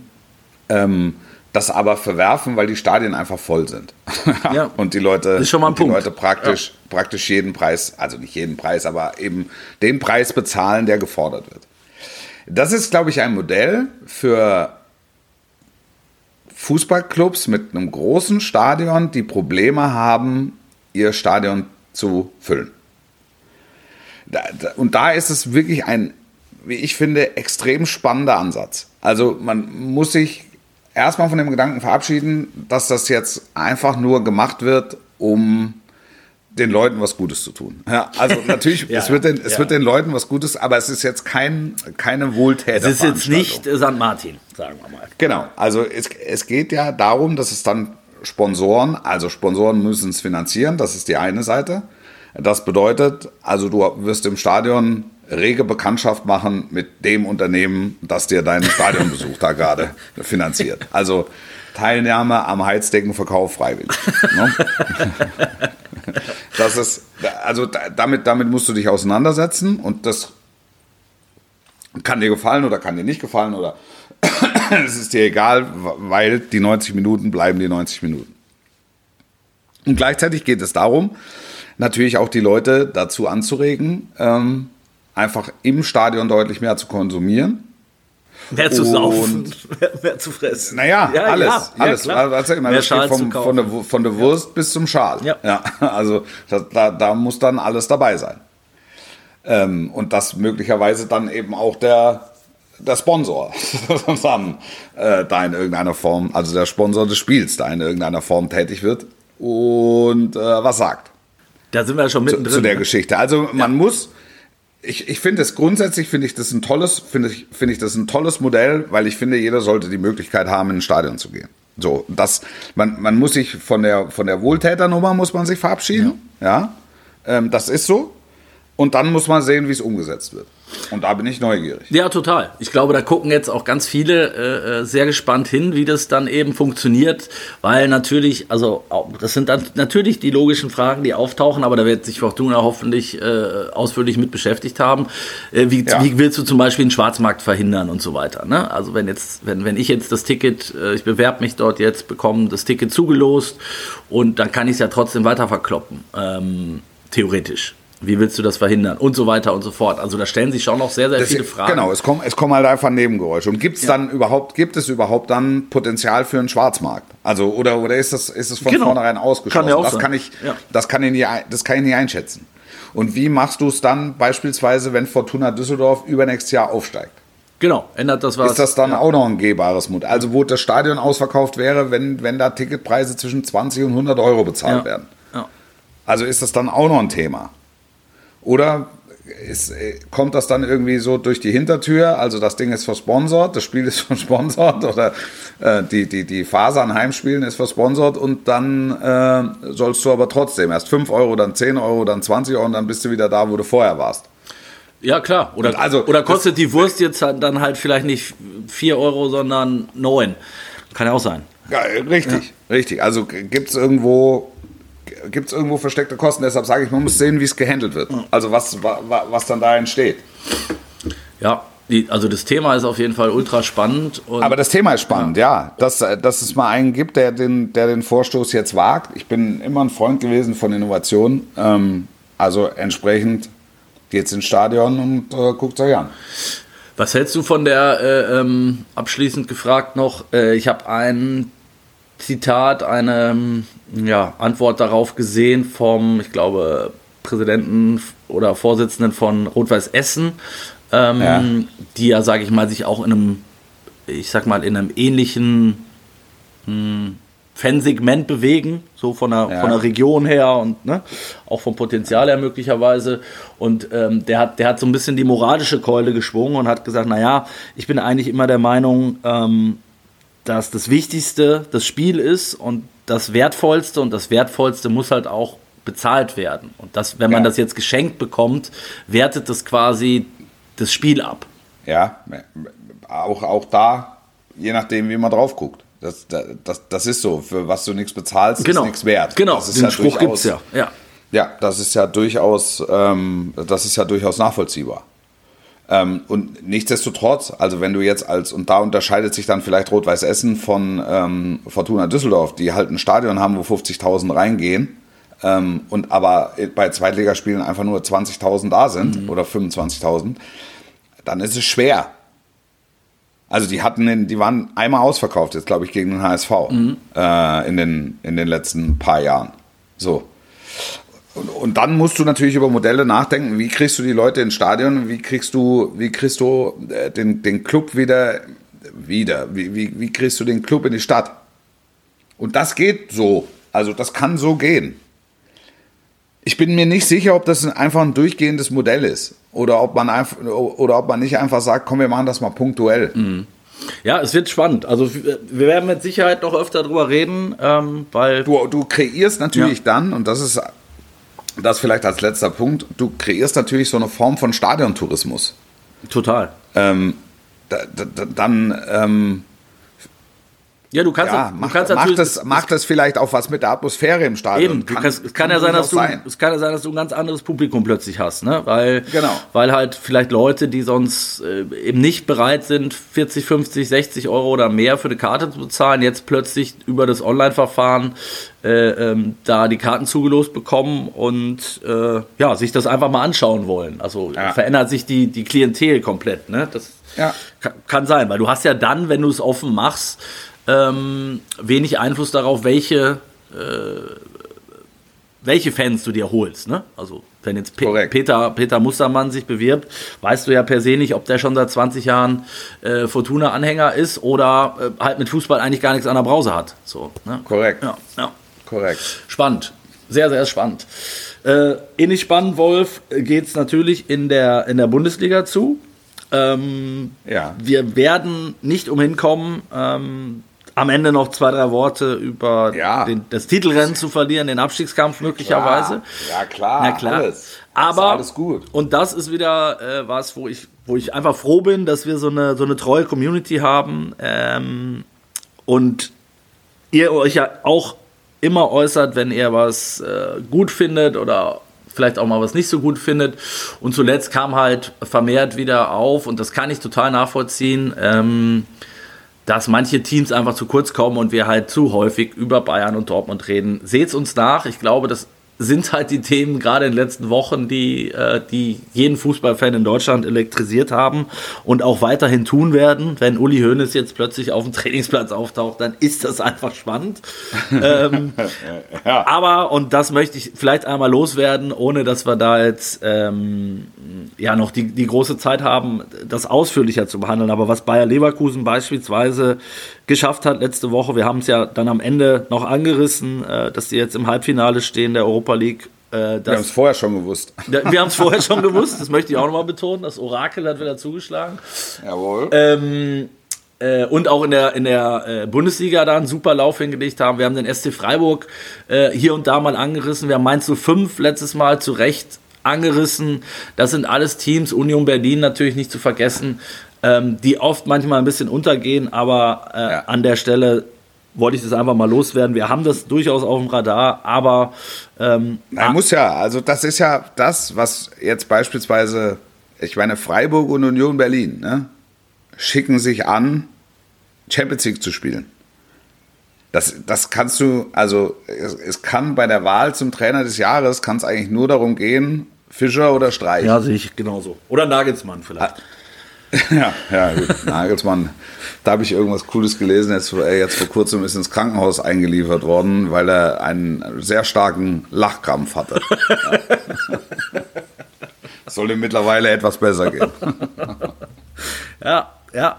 Ähm, das aber verwerfen, weil die Stadien einfach voll sind. ja. Und die Leute, ist schon mal ein die Punkt. Leute praktisch, ja. praktisch jeden Preis, also nicht jeden Preis, aber eben den Preis bezahlen, der gefordert wird. Das ist, glaube ich, ein Modell für Fußballclubs mit einem großen Stadion, die Probleme haben, ihr Stadion zu füllen. Und da ist es wirklich ein, wie ich finde, extrem spannender Ansatz. Also man muss sich erstmal von dem Gedanken verabschieden, dass das jetzt einfach nur gemacht wird, um den Leuten was Gutes zu tun. Ja, also natürlich, ja, es, wird den, es ja. wird den Leuten was Gutes, aber es ist jetzt kein, keine Wohltäter. Es ist jetzt nicht St. Martin, sagen wir mal. Genau, also es, es geht ja darum, dass es dann Sponsoren, also Sponsoren müssen es finanzieren, das ist die eine Seite. Das bedeutet, also du wirst im Stadion rege Bekanntschaft machen mit dem Unternehmen, das dir deinen Stadionbesuch da gerade finanziert. Also Teilnahme am Heizdeckenverkauf freiwillig. Ne? Das ist, also damit, damit musst du dich auseinandersetzen und das kann dir gefallen oder kann dir nicht gefallen oder es ist dir egal, weil die 90 Minuten bleiben die 90 Minuten. Und gleichzeitig geht es darum, natürlich auch die Leute dazu anzuregen, ähm, einfach im Stadion deutlich mehr zu konsumieren. Mehr zu saufen, mehr, zu fressen. Naja, ja, alles. Ja, alles. Ja, also, immer, das geht vom, von, der, von der Wurst bis zum Schal. Ja. ja also das, da, da muss dann alles dabei sein. Ähm, und das möglicherweise dann eben auch der, der Sponsor dann, äh, da in irgendeiner Form, also der Sponsor des Spiels da in irgendeiner Form tätig wird und äh, was sagt. Da sind wir schon mittendrin. Zu, zu der ne? Geschichte. Also man muss ich, ich finde es grundsätzlich finde ich das ein tolles finde ich finde ich das ein tolles Modell, weil ich finde jeder sollte die Möglichkeit haben in ein Stadion zu gehen. So, das man man muss sich von der von der Wohltäternummer muss man sich verabschieden, ja, ja? Ähm, das ist so. Und dann muss man sehen, wie es umgesetzt wird. Und da bin ich neugierig. Ja, total. Ich glaube, da gucken jetzt auch ganz viele äh, äh, sehr gespannt hin, wie das dann eben funktioniert, weil natürlich, also das sind dann natürlich die logischen Fragen, die auftauchen, aber da wird sich Fortuna hoffentlich äh, ausführlich mit beschäftigt haben. Äh, wie, ja. wie, willst du zum Beispiel den Schwarzmarkt verhindern und so weiter? Ne? Also wenn jetzt, wenn, wenn ich jetzt das Ticket, äh, ich bewerbe mich dort jetzt, bekomme das Ticket zugelost und dann kann ich es ja trotzdem weiter verkloppen, ähm, theoretisch. Wie willst du das verhindern? Und so weiter und so fort. Also da stellen sich schon noch sehr, sehr das viele Fragen. Genau, es kommen, es kommen halt einfach Nebengeräusche. Und gibt's ja. dann überhaupt, gibt es überhaupt dann Potenzial für einen Schwarzmarkt? Also, oder, oder ist das, ist es von genau. vornherein ausgeschlossen? Kann das sein. kann ich, ja. das kann ich nie, das kann ich nie einschätzen. Und wie machst du es dann beispielsweise, wenn Fortuna Düsseldorf übernächstes Jahr aufsteigt? Genau, ändert das was. Ist das dann ja. auch noch ein gehbares Modell? Also, wo das Stadion ausverkauft wäre, wenn, wenn da Ticketpreise zwischen 20 und 100 Euro bezahlt werden? Also ist das dann auch noch ein Thema? Oder ist, kommt das dann irgendwie so durch die Hintertür? Also das Ding ist versponsert, das Spiel ist versponsert oder äh, die, die, die Phase an Heimspielen ist versponsert und dann äh, sollst du aber trotzdem erst 5 Euro, dann 10 Euro, dann 20 Euro und dann bist du wieder da, wo du vorher warst. Ja, klar. Oder, also, oder kostet die Wurst jetzt dann halt vielleicht nicht 4 Euro, sondern 9. Kann ja auch sein. Ja, richtig, ja. richtig. Also gibt es irgendwo gibt es irgendwo versteckte Kosten. Deshalb sage ich, man muss sehen, wie es gehandelt wird. Also was, was dann da entsteht. Ja, die, also das Thema ist auf jeden Fall ultra spannend. Aber das Thema ist spannend, ja. ja. Dass, dass es mal einen gibt, der den, der den Vorstoß jetzt wagt. Ich bin immer ein Freund gewesen von Innovation. Ähm, also entsprechend geht es ins Stadion und äh, guckt euch an. Was hältst du von der, äh, ähm, abschließend gefragt noch, äh, ich habe ein Zitat, eine ähm, ja, Antwort darauf gesehen vom, ich glaube, Präsidenten oder Vorsitzenden von Rot-Weiß Essen, ähm, ja. die ja, sage ich mal, sich auch in einem ich sag mal, in einem ähnlichen hm, Fansegment bewegen, so von der, Ja. von der Region her und ne, auch vom Potenzial her möglicherweise. Und ähm, der, hat, der hat so ein bisschen die moralische Keule geschwungen und hat gesagt, naja, ich bin eigentlich immer der Meinung, ähm, dass das Wichtigste das Spiel ist und das Wertvollste und das Wertvollste muss halt auch bezahlt werden. Und das, wenn man Ja. das jetzt geschenkt bekommt, wertet das quasi das Spiel ab. Ja, auch, auch da, je nachdem, wie man drauf guckt. Das, das, das ist so. Für was du nichts bezahlst, ist nichts wert. Genau, das ist den ja Spruch durchaus- gibt's ja. ja. Ja, das ist ja durchaus, ähm, das ist ja durchaus nachvollziehbar. Ähm, und nichtsdestotrotz, also wenn du jetzt als, und da unterscheidet sich dann vielleicht Rot-Weiß Essen von ähm, Fortuna Düsseldorf, die halt ein Stadion haben, wo 50.000 reingehen, ähm, und aber bei Zweitligaspielen einfach nur 20.000 da sind oder 25.000, dann ist es schwer. Also die hatten, den, die waren einmal ausverkauft jetzt, glaube ich, gegen den HSV äh, in, den, in den letzten paar Jahren. So. Und, und dann musst du natürlich über Modelle nachdenken. Wie kriegst du die Leute ins Stadion? Wie kriegst du, wie kriegst du äh, den, den Club wieder, wieder? Wie, wie, wie kriegst du den Club in die Stadt? Und das geht so. Also das kann so gehen. Ich bin mir nicht sicher, ob das einfach ein durchgehendes Modell ist. Oder ob man einfach, oder ob man nicht einfach sagt, komm, wir machen das mal punktuell. Ja, es wird spannend. Also wir wir werden mit Sicherheit noch öfter drüber reden, ähm, weil Du, du kreierst natürlich Ja. dann, und das ist das vielleicht als letzter Punkt, du kreierst natürlich so eine Form von Stadiontourismus. total. Ähm, da, da, da, dann ähm, Ja, du kannst, ja, du macht, kannst macht, natürlich das, macht das vielleicht auch was mit der Atmosphäre im Stadion. Eben, du kannst, es kann ja sein, dass du, sein. es kann ja sein, dass du ein ganz anderes Publikum plötzlich hast, ne? Weil, Genau. weil halt vielleicht Leute, die sonst äh, eben nicht bereit sind, 40, 50, 60 Euro oder mehr für eine Karte zu bezahlen, jetzt plötzlich über das Online-Verfahren äh, ähm, da die Karten zugelost bekommen und äh, ja, sich das einfach mal anschauen wollen. Also Ja. verändert sich die, die Klientel komplett, ne? Das Ja. kann, kann sein, weil du hast ja dann, wenn du es offen machst, ähm, wenig Einfluss darauf, welche welche Fans du dir holst. Ne? Also wenn jetzt Pe. Peter, Peter Mustermann sich bewirbt, weißt du ja per se nicht, ob der schon seit 20 Jahren äh, Fortuna-Anhänger ist oder äh, halt mit Fußball eigentlich gar nichts an der Brause hat. So, ne? Korrekt. Ja, ja. Korrekt. Spannend. Sehr, sehr spannend. Äh, ähnlich spannend, Wolf, geht es natürlich in der, in der Bundesliga zu. Ähm, Ja. Wir werden nicht umhin kommen, ähm, am Ende noch zwei, drei Worte über Ja. den, das Titelrennen zu verlieren, den Abstiegskampf möglicherweise. Ja, klar. Na klar. Alles. Aber alles gut. Und das ist wieder äh, was, wo ich, wo ich einfach froh bin, dass wir so eine, so eine treue Community haben ähm, und ihr euch ja auch immer äußert, wenn ihr was äh, gut findet oder vielleicht auch mal was nicht so gut findet. Und zuletzt kam halt vermehrt wieder auf, und das kann ich total nachvollziehen, ähm, dass manche Teams einfach zu kurz kommen und wir halt zu häufig über Bayern und Dortmund reden. Seht's uns nach. Ich glaube, das sind halt die Themen gerade in den letzten Wochen, die, äh, die jeden Fußballfan in Deutschland elektrisiert haben und auch weiterhin tun werden. Wenn Uli Hoeneß jetzt plötzlich auf dem Trainingsplatz auftaucht, dann ist das einfach spannend. ähm, Ja. aber, und das möchte ich vielleicht einmal loswerden, ohne dass wir da jetzt ähm, ja noch die, die große Zeit haben, das ausführlicher zu behandeln. Aber was Bayer Leverkusen beispielsweise geschafft hat letzte Woche, wir haben es ja dann am Ende noch angerissen, äh, dass die jetzt im Halbfinale stehen der Europa League. Äh, Wir haben es vorher schon gewusst. Wir haben es vorher schon gewusst, das möchte ich auch nochmal betonen. Das Orakel hat wieder zugeschlagen. Jawohl. Ähm, äh, und auch in der, in der äh, Bundesliga da einen super Lauf hingelegt haben. Wir haben den SC Freiburg äh, hier und da mal angerissen. Wir haben Mainz 05 letztes Mal zu Recht angerissen. Das sind alles Teams, Union Berlin natürlich nicht zu vergessen, ähm, die oft manchmal ein bisschen untergehen, aber äh, Ja. an der Stelle wollte ich das einfach mal loswerden. Wir haben das durchaus auf dem Radar, aber ähm, Na, muss ja. Also das ist ja das, was jetzt beispielsweise, ich meine, Freiburg und Union Berlin, ne, schicken sich an, Champions League zu spielen. Das, das kannst du, also es, es kann bei der Wahl zum Trainer des Jahres, kann es eigentlich nur darum gehen, Fischer oder Streich. ja, sehe ich genauso. Oder Nagelsmann vielleicht. Ja, ja, gut. Nagelsmann, da habe ich irgendwas Cooles gelesen. Jetzt, äh, jetzt vor kurzem ist ins Krankenhaus eingeliefert worden, weil er einen sehr starken Lachkrampf hatte. Ja. Soll ihm mittlerweile etwas besser gehen. Ja, ja.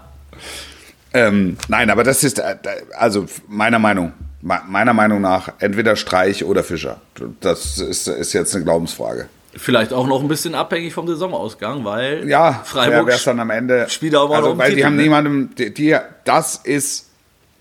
Ähm, nein, aber das ist, äh, also meiner Meinung, meiner Meinung nach, entweder Streich oder Fischer. Das ist, ist jetzt eine Glaubensfrage. Vielleicht auch noch ein bisschen abhängig vom Saisonausgang, weil ja, Freiburg wäre es dann am Ende. spielt auch also, noch weil die Titel, haben ne? niemandem, die, die, das ist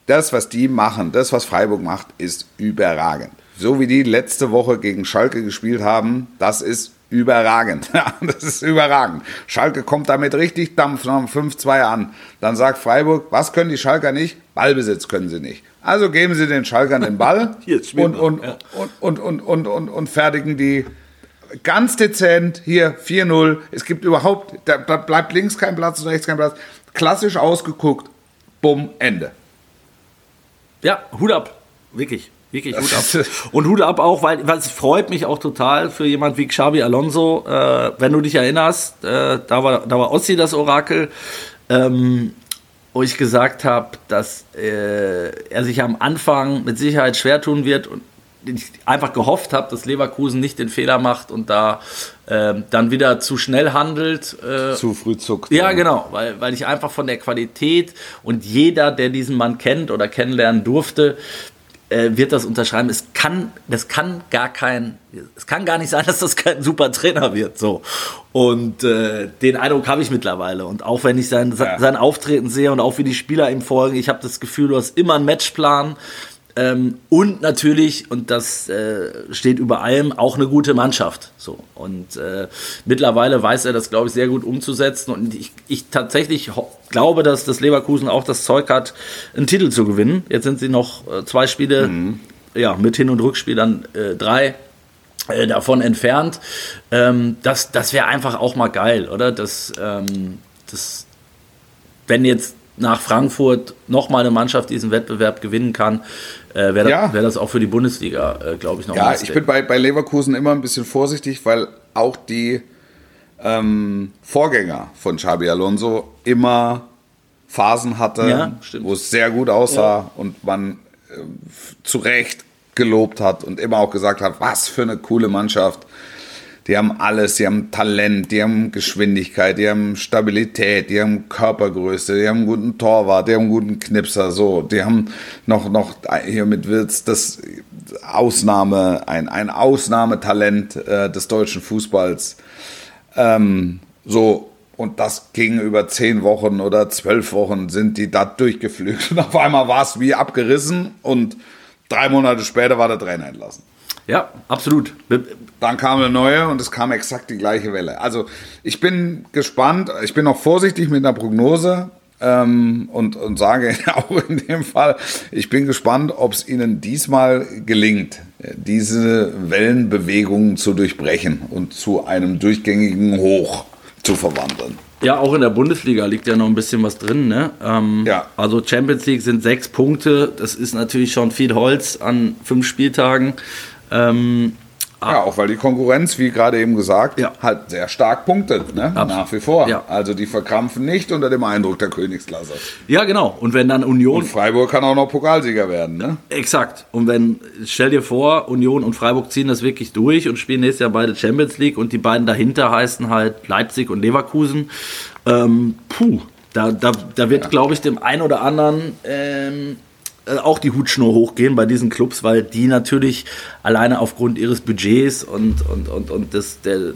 das, was die machen, das, was Freiburg macht, ist überragend. So wie die letzte Woche gegen Schalke gespielt haben, das ist überragend. Ja, das ist überragend. Schalke kommt damit richtig Dampf nach dem 5-2 an. Dann sagt Freiburg, was können die Schalker nicht? Ballbesitz können sie nicht. Also geben sie den Schalkern den Ball und, und, Ja. und, und, und, und, und fertigen die ganz dezent hier 4-0. Es gibt überhaupt, da bleibt links kein Platz und rechts kein Platz. Klassisch ausgeguckt, bumm, Ende. Ja, Hut ab. Wirklich. Wirklich Hut ab. Und Hut ab auch, weil, weil es freut mich auch total für jemand wie Xabi Alonso. Äh, wenn du dich erinnerst, äh, da, war, da war Ossi das Orakel, ähm, wo ich gesagt habe, dass äh, er sich am Anfang mit Sicherheit schwer tun wird und einfach gehofft habe, dass Leverkusen nicht den Fehler macht und da ähm, dann wieder zu schnell handelt. Äh, Zu früh zuckt. ja, genau, weil, weil ich einfach von der Qualität und jeder, der diesen Mann kennt oder kennenlernen durfte, äh, wird das unterschreiben. Es kann, das kann gar kein, es kann gar nicht sein, dass das kein super Trainer wird. So. Und äh, den Eindruck habe ich mittlerweile. Und auch wenn ich sein, Ja. sein Auftreten sehe und auch wie die Spieler ihm folgen, ich habe das Gefühl, du hast immer einen Matchplan. Ähm, und natürlich, und das äh, steht über allem, auch eine gute Mannschaft. So. Und äh, mittlerweile weiß er das, glaube ich, sehr gut umzusetzen. Und ich, ich tatsächlich glaube, dass das Leverkusen auch das Zeug hat, einen Titel zu gewinnen. Jetzt sind sie noch äh, zwei Spiele, ja, mit Hin- und Rückspiel dann äh, drei äh, davon entfernt. Ähm, das das wäre einfach auch mal geil, oder? Das, ähm, das, wenn jetzt nach Frankfurt nochmal eine Mannschaft diesen Wettbewerb gewinnen kann, äh, wäre das, Ja. wär das auch für die Bundesliga, äh, glaube ich, noch Ja, ich bin bei, bei Leverkusen immer ein bisschen vorsichtig, weil auch die ähm, Vorgänger von Xabi Alonso immer Phasen hatte, Ja, wo es sehr gut aussah und man äh, zu Recht gelobt hat und immer auch gesagt hat, was für eine coole Mannschaft. Die haben alles, die haben Talent, die haben Geschwindigkeit, die haben Stabilität, die haben Körpergröße, die haben einen guten Torwart, die haben einen guten Knipser, so. Die haben noch, noch hier mit Wirtz das Ausnahme, ein, ein Ausnahmetalent äh, des deutschen Fußballs. Ähm, so, und das ging über zehn Wochen oder zwölf Wochen sind die da durchgeflügt. Und auf einmal war es wie abgerissen und drei Monate später war der Trainer entlassen. Ja, absolut. Dann kam eine neue und es kam exakt die gleiche Welle. Also ich bin gespannt, ich bin auch vorsichtig mit einer Prognose ähm, und, und sage auch in dem Fall, ich bin gespannt, ob es ihnen diesmal gelingt, diese Wellenbewegungen zu durchbrechen und zu einem durchgängigen Hoch zu verwandeln. Ja, auch in der Bundesliga liegt ja noch ein bisschen was drin. Ne? Ähm, Ja. Also Champions League sind sechs Punkte. Das ist natürlich schon viel Holz an fünf Spieltagen. Ähm, Ja, auch weil die Konkurrenz, wie gerade eben gesagt, Ja. halt sehr stark punktet, ne? Absolut. nach wie vor. Ja. Also die verkrampfen nicht unter dem Eindruck der Königsklasse. ja, genau. Und wenn dann Union Und Freiburg kann auch noch Pokalsieger werden. Ne? Exakt. Und wenn, stell dir vor, Union und Freiburg ziehen das wirklich durch und spielen nächstes Jahr beide Champions League und die beiden dahinter heißen halt Leipzig und Leverkusen. Ähm, puh, da, da, da wird, glaube ich, dem einen oder anderen ähm, äh, auch die Hutschnur hochgehen bei diesen Clubs, weil die natürlich alleine aufgrund ihres Budgets und, und, und, und des, der,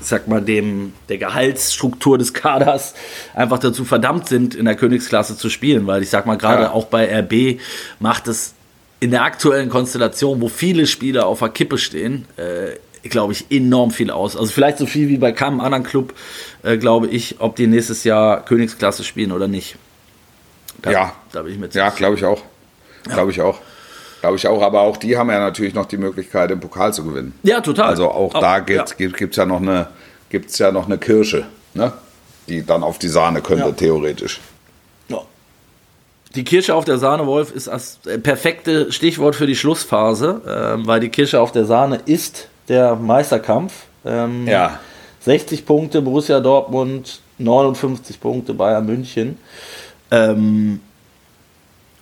sag mal, dem, der Gehaltsstruktur des Kaders einfach dazu verdammt sind, in der Königsklasse zu spielen. Weil ich sag mal, gerade Ja. auch bei RB macht es in der aktuellen Konstellation, wo viele Spieler auf der Kippe stehen, äh, glaube ich, enorm viel aus. Also vielleicht so viel wie bei keinem anderen Club, äh, glaube ich, ob die nächstes Jahr Königsklasse spielen oder nicht. Da, Ja. Da bin ich mit. Ja, glaube ich auch. Glaube ich auch. Glaube ich auch. Aber auch die haben ja natürlich noch die Möglichkeit, den Pokal zu gewinnen. Ja, total. Also auch Oh, da gibt es gibt, ja noch eine gibt's ja noch eine Kirsche, ne? die dann auf die Sahne könnte, Ja. theoretisch. Ja. Die Kirsche auf der Sahne, Wolf, ist das äh, perfekte Stichwort für die Schlussphase, ähm, weil die Kirsche auf der Sahne ist der Meisterkampf. Ähm, Ja. 60 Punkte Borussia Dortmund, 59 Punkte Bayern München ähm,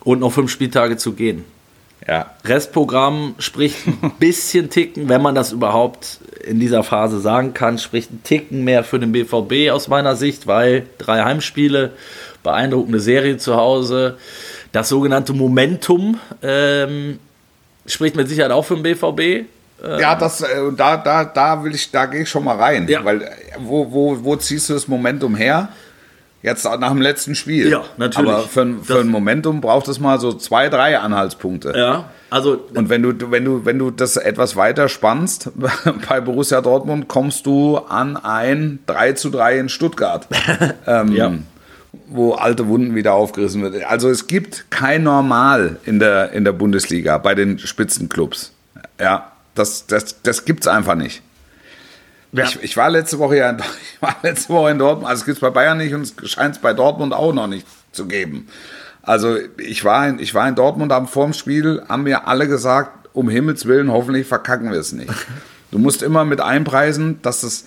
und noch fünf Spieltage zu gehen. Ja. Restprogramm spricht ein bisschen Ticken, wenn man das überhaupt in dieser Phase sagen kann, spricht ein Ticken mehr für den BVB aus meiner Sicht, weil drei Heimspiele, beeindruckende Serie zu Hause, das sogenannte Momentum ähm, spricht mit Sicherheit auch für den BVB. Ja, das, äh, da, da, da will ich, da gehe ich schon mal rein. Ja. Weil äh, wo, wo, wo ziehst du das Momentum her? Jetzt nach dem letzten Spiel. Ja, natürlich. Aber für, ein- für Das- ein Momentum braucht es mal so zwei, drei Anhaltspunkte. Ja, also Und wenn du, wenn du, wenn du das etwas weiter spannst, bei Borussia Dortmund kommst du an ein 3 zu 3 in Stuttgart. ähm, Ja. Wo alte Wunden wieder aufgerissen wird. Also es gibt kein Normal in der, in der Bundesliga bei den Spitzenclubs. Ja, das, das, das gibt's einfach nicht. Ja, Ich, ich war letzte Woche ja in, ich war letzte Woche in Dortmund, also es gibt es bei Bayern nicht und es scheint es bei Dortmund auch noch nicht zu geben. Also ich war in, ich war in Dortmund am vorm Spiel, haben mir alle gesagt, um Himmels Willen, hoffentlich verkacken wir es nicht. Du musst immer mit einpreisen, dass es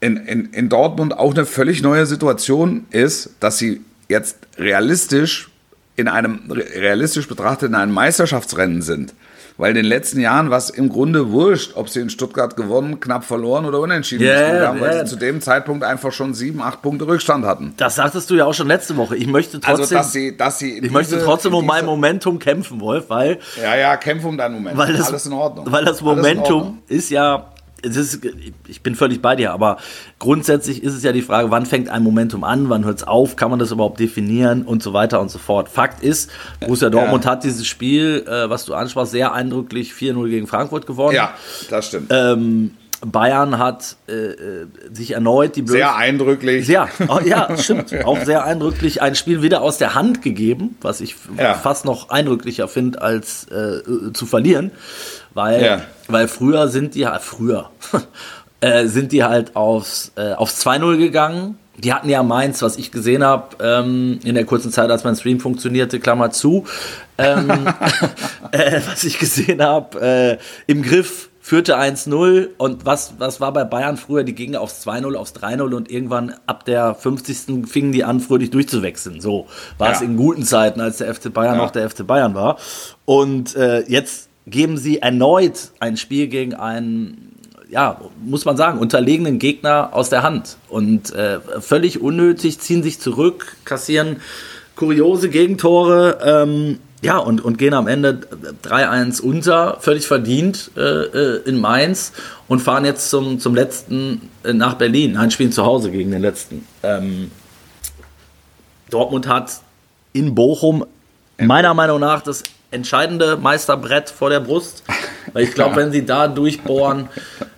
in, in, in Dortmund auch eine völlig neue Situation ist, dass sie jetzt realistisch in einem realistisch betrachtet in einem Meisterschaftsrennen sind. Weil in den letzten Jahren war es im Grunde wurscht, ob sie in Stuttgart gewonnen, knapp verloren oder unentschieden gespielt haben, weil sie zu dem Zeitpunkt einfach schon sieben, acht Punkte Rückstand hatten. das sagtest du ja auch schon letzte Woche. Ich möchte trotzdem, Also dass sie, dass sie ich möchte diese- trotzdem in um mein Momentum kämpfen, Wolf, weil Ja, ja, kämpf um deinen Moment. weil das, Alles in Ordnung. Weil das Momentum ist ja, ist, ich bin völlig bei dir, aber grundsätzlich ist es ja die Frage, wann fängt ein Momentum an, wann hört es auf, kann man das überhaupt definieren und so weiter und so fort. Fakt ist, Borussia Dortmund hat dieses Spiel, äh, was du ansprachst, sehr eindrücklich 4-0 gegen Frankfurt gewonnen. Ja, das stimmt. Ähm, Bayern hat äh, äh, sich erneut die Sehr eindrücklich. ja, oh, ja, stimmt. Auch sehr eindrücklich ein Spiel wieder aus der Hand gegeben, was ich Ja. fast noch eindrücklicher finde, als äh, äh, zu verlieren. Weil, Ja. weil früher sind die halt, früher, äh, sind die halt aufs, äh, aufs 2-0 gegangen. Die hatten ja Mainz, was ich gesehen habe, ähm, in der kurzen Zeit, als mein Stream funktionierte, Klammer zu, ähm, äh, was ich gesehen habe, äh, im Griff führte 1-0 und was, was war bei Bayern früher? Die gingen aufs 2-0, aufs 3-0 und irgendwann ab der 50. fingen die an, fröhlich durchzuwechseln. So war es Ja. in guten Zeiten, als der FC Bayern Ja. noch der FC Bayern war. Und äh, jetzt geben sie erneut ein Spiel gegen einen, ja, muss man sagen, unterlegenen Gegner aus der Hand. Und äh, völlig unnötig, ziehen sich zurück, kassieren kuriose Gegentore. Ähm, ja, und, und gehen am Ende 3-1 unter, völlig verdient äh, äh, in Mainz und fahren jetzt zum, zum letzten äh, nach Berlin. Ein Spiel zu Hause gegen den letzten. Ähm, Dortmund hat in Bochum meiner Meinung nach das entscheidende Meisterbrett vor der Brust. Weil ich glaube, wenn sie da durchbohren,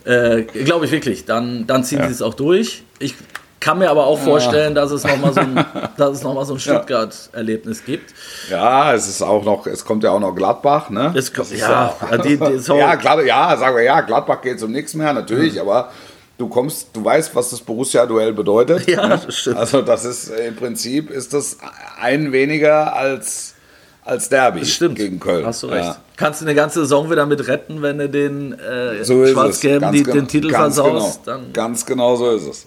äh, glaube ich wirklich, dann, dann ziehen sie es auch durch. Ich kann mir aber auch vorstellen, dass es nochmal so ein, dass es noch mal so ein Stuttgart-Erlebnis gibt. Ja, es ist auch noch, es kommt ja auch noch Gladbach, ne? Es ja, ja, die- die- ja, Glad, ja, sagen wir ja, Gladbach geht um nichts mehr, natürlich, aber du kommst, du weißt, was das Borussia-Duell bedeutet. Ja, ne? das stimmt. Also das ist im Prinzip ist das ein weniger als als Derby Das stimmt. gegen Köln. Hast du recht. Ja. Kannst du eine ganze Saison wieder mit retten, wenn du den äh, So. Schwarz-Gelben die- genau- den Titel versaust. Genau. Dann Ganz genau so ist es.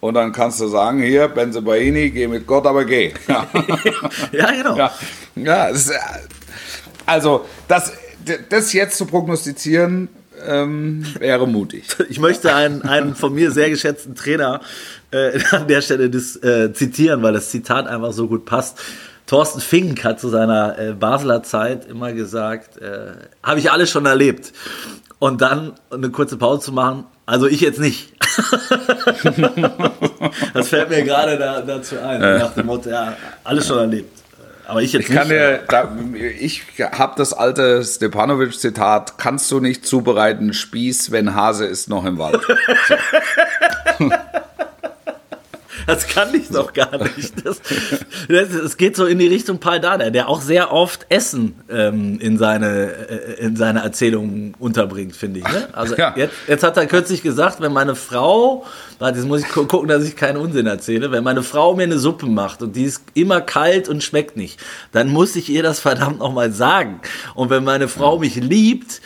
Und dann kannst du sagen, hier, Benzebaini, geh mit Gott, aber geh. Ja. ja, genau. Ja, ja ist, äh, also das, das jetzt zu prognostizieren, ähm, wäre mutig. Ich möchte einen, einen von mir sehr geschätzten Trainer äh, an der Stelle das, äh, zitieren, weil das Zitat einfach so gut passt. Thorsten Fink hat zu seiner äh, Basler Zeit immer gesagt, äh, habe ich alles schon erlebt. Und dann eine kurze Pause zu machen, also ich jetzt nicht. das fällt mir gerade da, dazu ein, nach dem Motto, ja, alles schon erlebt. Aber ich jetzt Ich kann nicht. dir, da, ich habe das alte Stepanovic-Zitat: Kannst du nicht zubereiten, Spieß, wenn Hase ist noch im Wald. Das kann ich doch gar nicht. Das, das, es geht so in die Richtung Paul Dada, der auch sehr oft Essen ähm, in, seine, äh, in seine Erzählungen unterbringt, finde ich. Ne? Also Ja. jetzt, jetzt hat er kürzlich gesagt, wenn meine Frau, warte, jetzt muss ich gu- gucken, dass ich keinen Unsinn erzähle, wenn meine Frau mir eine Suppe macht und die ist immer kalt und schmeckt nicht, dann muss ich ihr das verdammt nochmal sagen. Und wenn meine Frau mich liebt,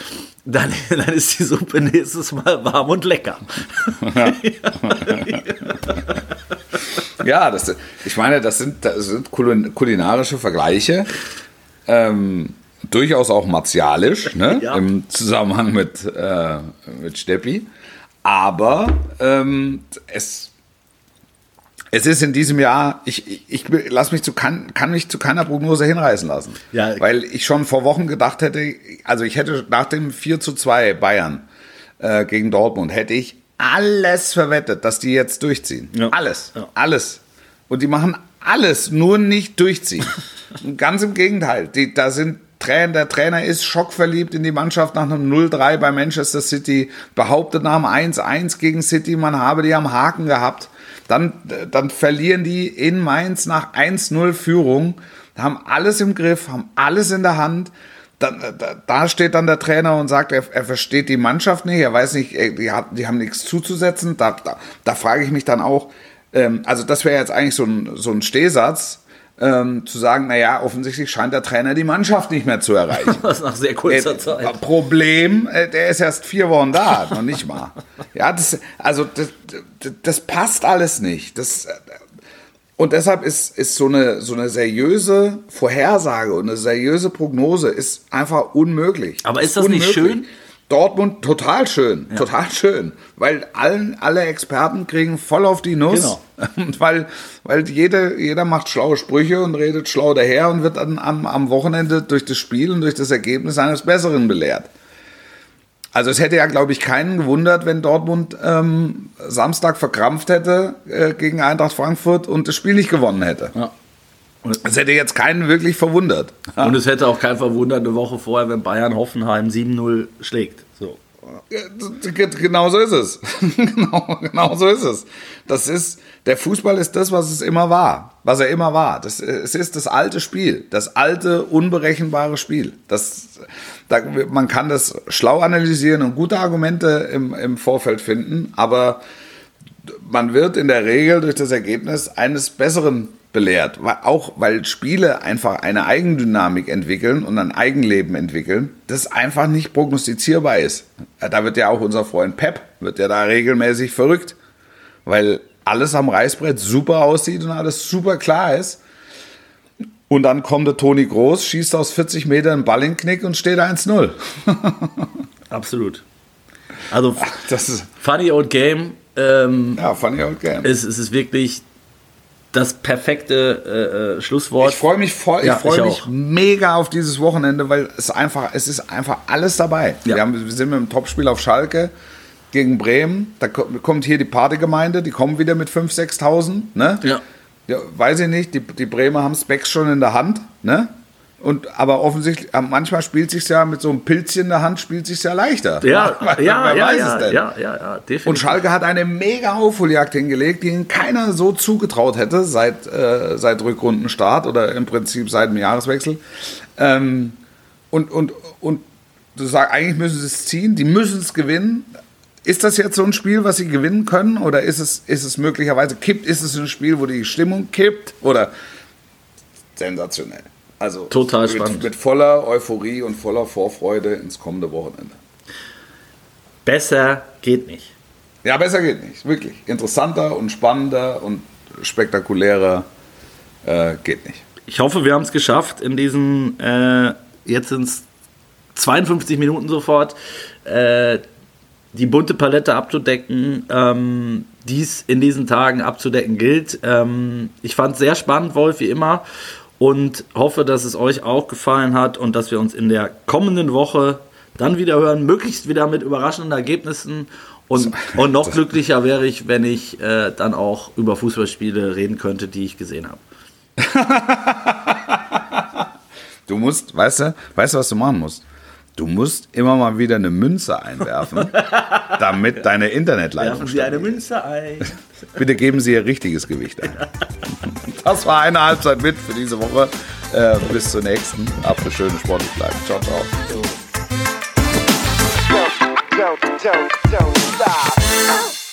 dann, dann ist die Suppe nächstes Mal warm und lecker. Ja, das, ich meine, das sind, das sind kulin- kulinarische Vergleiche. Ähm, durchaus auch martialisch, ne? Ja. im Zusammenhang mit, äh, mit Steppi. Aber ähm, es, es ist in diesem Jahr, ich, ich, ich lass mich zu, kann, kann mich zu keiner Prognose hinreißen lassen. Ja. Weil ich schon vor Wochen gedacht hätte, also ich hätte nach dem 4 zu 2 Bayern äh, gegen Dortmund, hätte ich alles verwettet, dass die jetzt durchziehen. Ja. Alles. Ja. Alles. Und die machen alles, nur nicht durchziehen. Ganz im Gegenteil. Die, da sind Trainer, der Trainer ist schockverliebt in die Mannschaft nach einem 0-3 bei Manchester City, behauptet nach einem 1-1 gegen City, man habe die am Haken gehabt. Dann, dann verlieren die in Mainz nach 1-0 Führung, haben alles im Griff, haben alles in der Hand. Dann, da, da steht dann der Trainer und sagt, er, er versteht die Mannschaft nicht, er weiß nicht, ey, die, hat, die haben nichts zuzusetzen. Da, da, da frage ich mich dann auch, ähm, also das wäre jetzt eigentlich so ein, so ein Stehsatz, ähm, zu sagen, naja, offensichtlich scheint der Trainer die Mannschaft nicht mehr zu erreichen. Das nach sehr kurzer Äh, Zeit. Problem, äh, der ist erst vier Wochen da, noch nicht mal. Ja, das, also das, das, das passt alles nicht. Das, äh, und deshalb ist, ist so, eine, so eine seriöse Vorhersage und eine seriöse Prognose ist einfach unmöglich. Aber ist das nicht schön? Dortmund total schön, total schön, weil allen, alle Experten kriegen voll auf die Nuss. Genau. Und weil, weil jeder, jeder macht schlaue Sprüche und redet schlau daher und wird dann am, am Wochenende durch das Spiel und durch das Ergebnis eines Besseren belehrt. Also es hätte ja, glaube ich, keinen gewundert, wenn Dortmund ähm, Samstag verkrampft hätte äh, gegen Eintracht Frankfurt und das Spiel nicht gewonnen hätte. Ja. Es hätte jetzt keinen wirklich verwundert. Und es hätte auch keinen verwundert, eine Woche vorher, wenn Bayern Hoffenheim 7-0 schlägt. So. Genau so ist es. genau, genau so ist es. Das ist, der Fußball ist das, was es immer war. Was er immer war. Das, es ist das alte Spiel. Das alte, unberechenbare Spiel. Das, da, man kann das schlau analysieren und gute Argumente im, im Vorfeld finden, aber man wird in der Regel durch das Ergebnis eines Besseren belehrt. Auch weil Spiele einfach eine Eigendynamik entwickeln und ein Eigenleben entwickeln, das einfach nicht prognostizierbar ist. Da wird ja auch unser Freund Pep, wird ja da regelmäßig verrückt, weil alles am Reißbrett super aussieht und alles super klar ist. Und dann kommt der Toni Groß, schießt aus 40 Metern einen Ball in den Knick und steht 1-0. Absolut. Also, Das ist, Funny Old Game. Ähm, ja, ich auch gern. es, es ist wirklich das perfekte äh, äh, Schlusswort. Ich freue mich voll, Ja, ich freue ich mich auch. mega auf dieses Wochenende, weil es einfach, es ist einfach alles dabei. Ja. Wir, haben, wir sind mit dem Topspiel auf Schalke gegen Bremen. Da ko- kommt hier die Partygemeinde, die kommen wieder mit 5.000, 6.000. Ne? Ja. Ja, weiß ich nicht, die, die Bremer haben Specs schon in der Hand, ne? Und, aber offensichtlich, äh, manchmal spielt sich ja mit so einem Pilzchen in der Hand, spielt sich ja leichter. Ja, Wer- ja, wer ja, weiß ja, es denn? ja, ja, ja, definitiv. Und Schalke hat eine mega Aufholjagd hingelegt, die ihnen keiner so zugetraut hätte seit, äh, seit Rückrundenstart oder im Prinzip seit dem Jahreswechsel. Ähm, und, und, und du sagst, eigentlich müssen sie es ziehen, die müssen es gewinnen. Ist das jetzt so ein Spiel, was sie gewinnen können? Oder ist es, ist es möglicherweise kippt? Ist es ein Spiel, wo die Stimmung kippt? Oder sensationell. Also Total mit, spannend. mit voller Euphorie und voller Vorfreude ins kommende Wochenende. Besser geht nicht. Ja, besser geht nicht. Wirklich. Interessanter und spannender und spektakulärer äh, geht nicht. Ich hoffe, wir haben es geschafft, in diesen, äh, jetzt sind es 52 Minuten sofort, äh, die bunte Palette abzudecken, ähm, die es in diesen Tagen abzudecken gilt. Ähm, ich fand es sehr spannend, Wolf, wie immer, und hoffe, dass es euch auch gefallen hat und dass wir uns in der kommenden Woche dann wieder hören, möglichst wieder mit überraschenden Ergebnissen. Und, und noch glücklicher wäre ich, wenn ich äh, dann auch über Fußballspiele reden könnte, die ich gesehen habe. Du musst, weißt du, weißt du, was du machen musst? Du musst immer mal wieder eine Münze einwerfen, damit deine Internetleitung Werfen Sie eine Münze ein. Bitte geben Sie Ihr richtiges Gewicht ein. Das war eine Halbzeit mit für diese Woche. Äh, bis zur nächsten. Ab für schöne sportlich bleiben. Ciao, ciao. don't, don't, don't stop.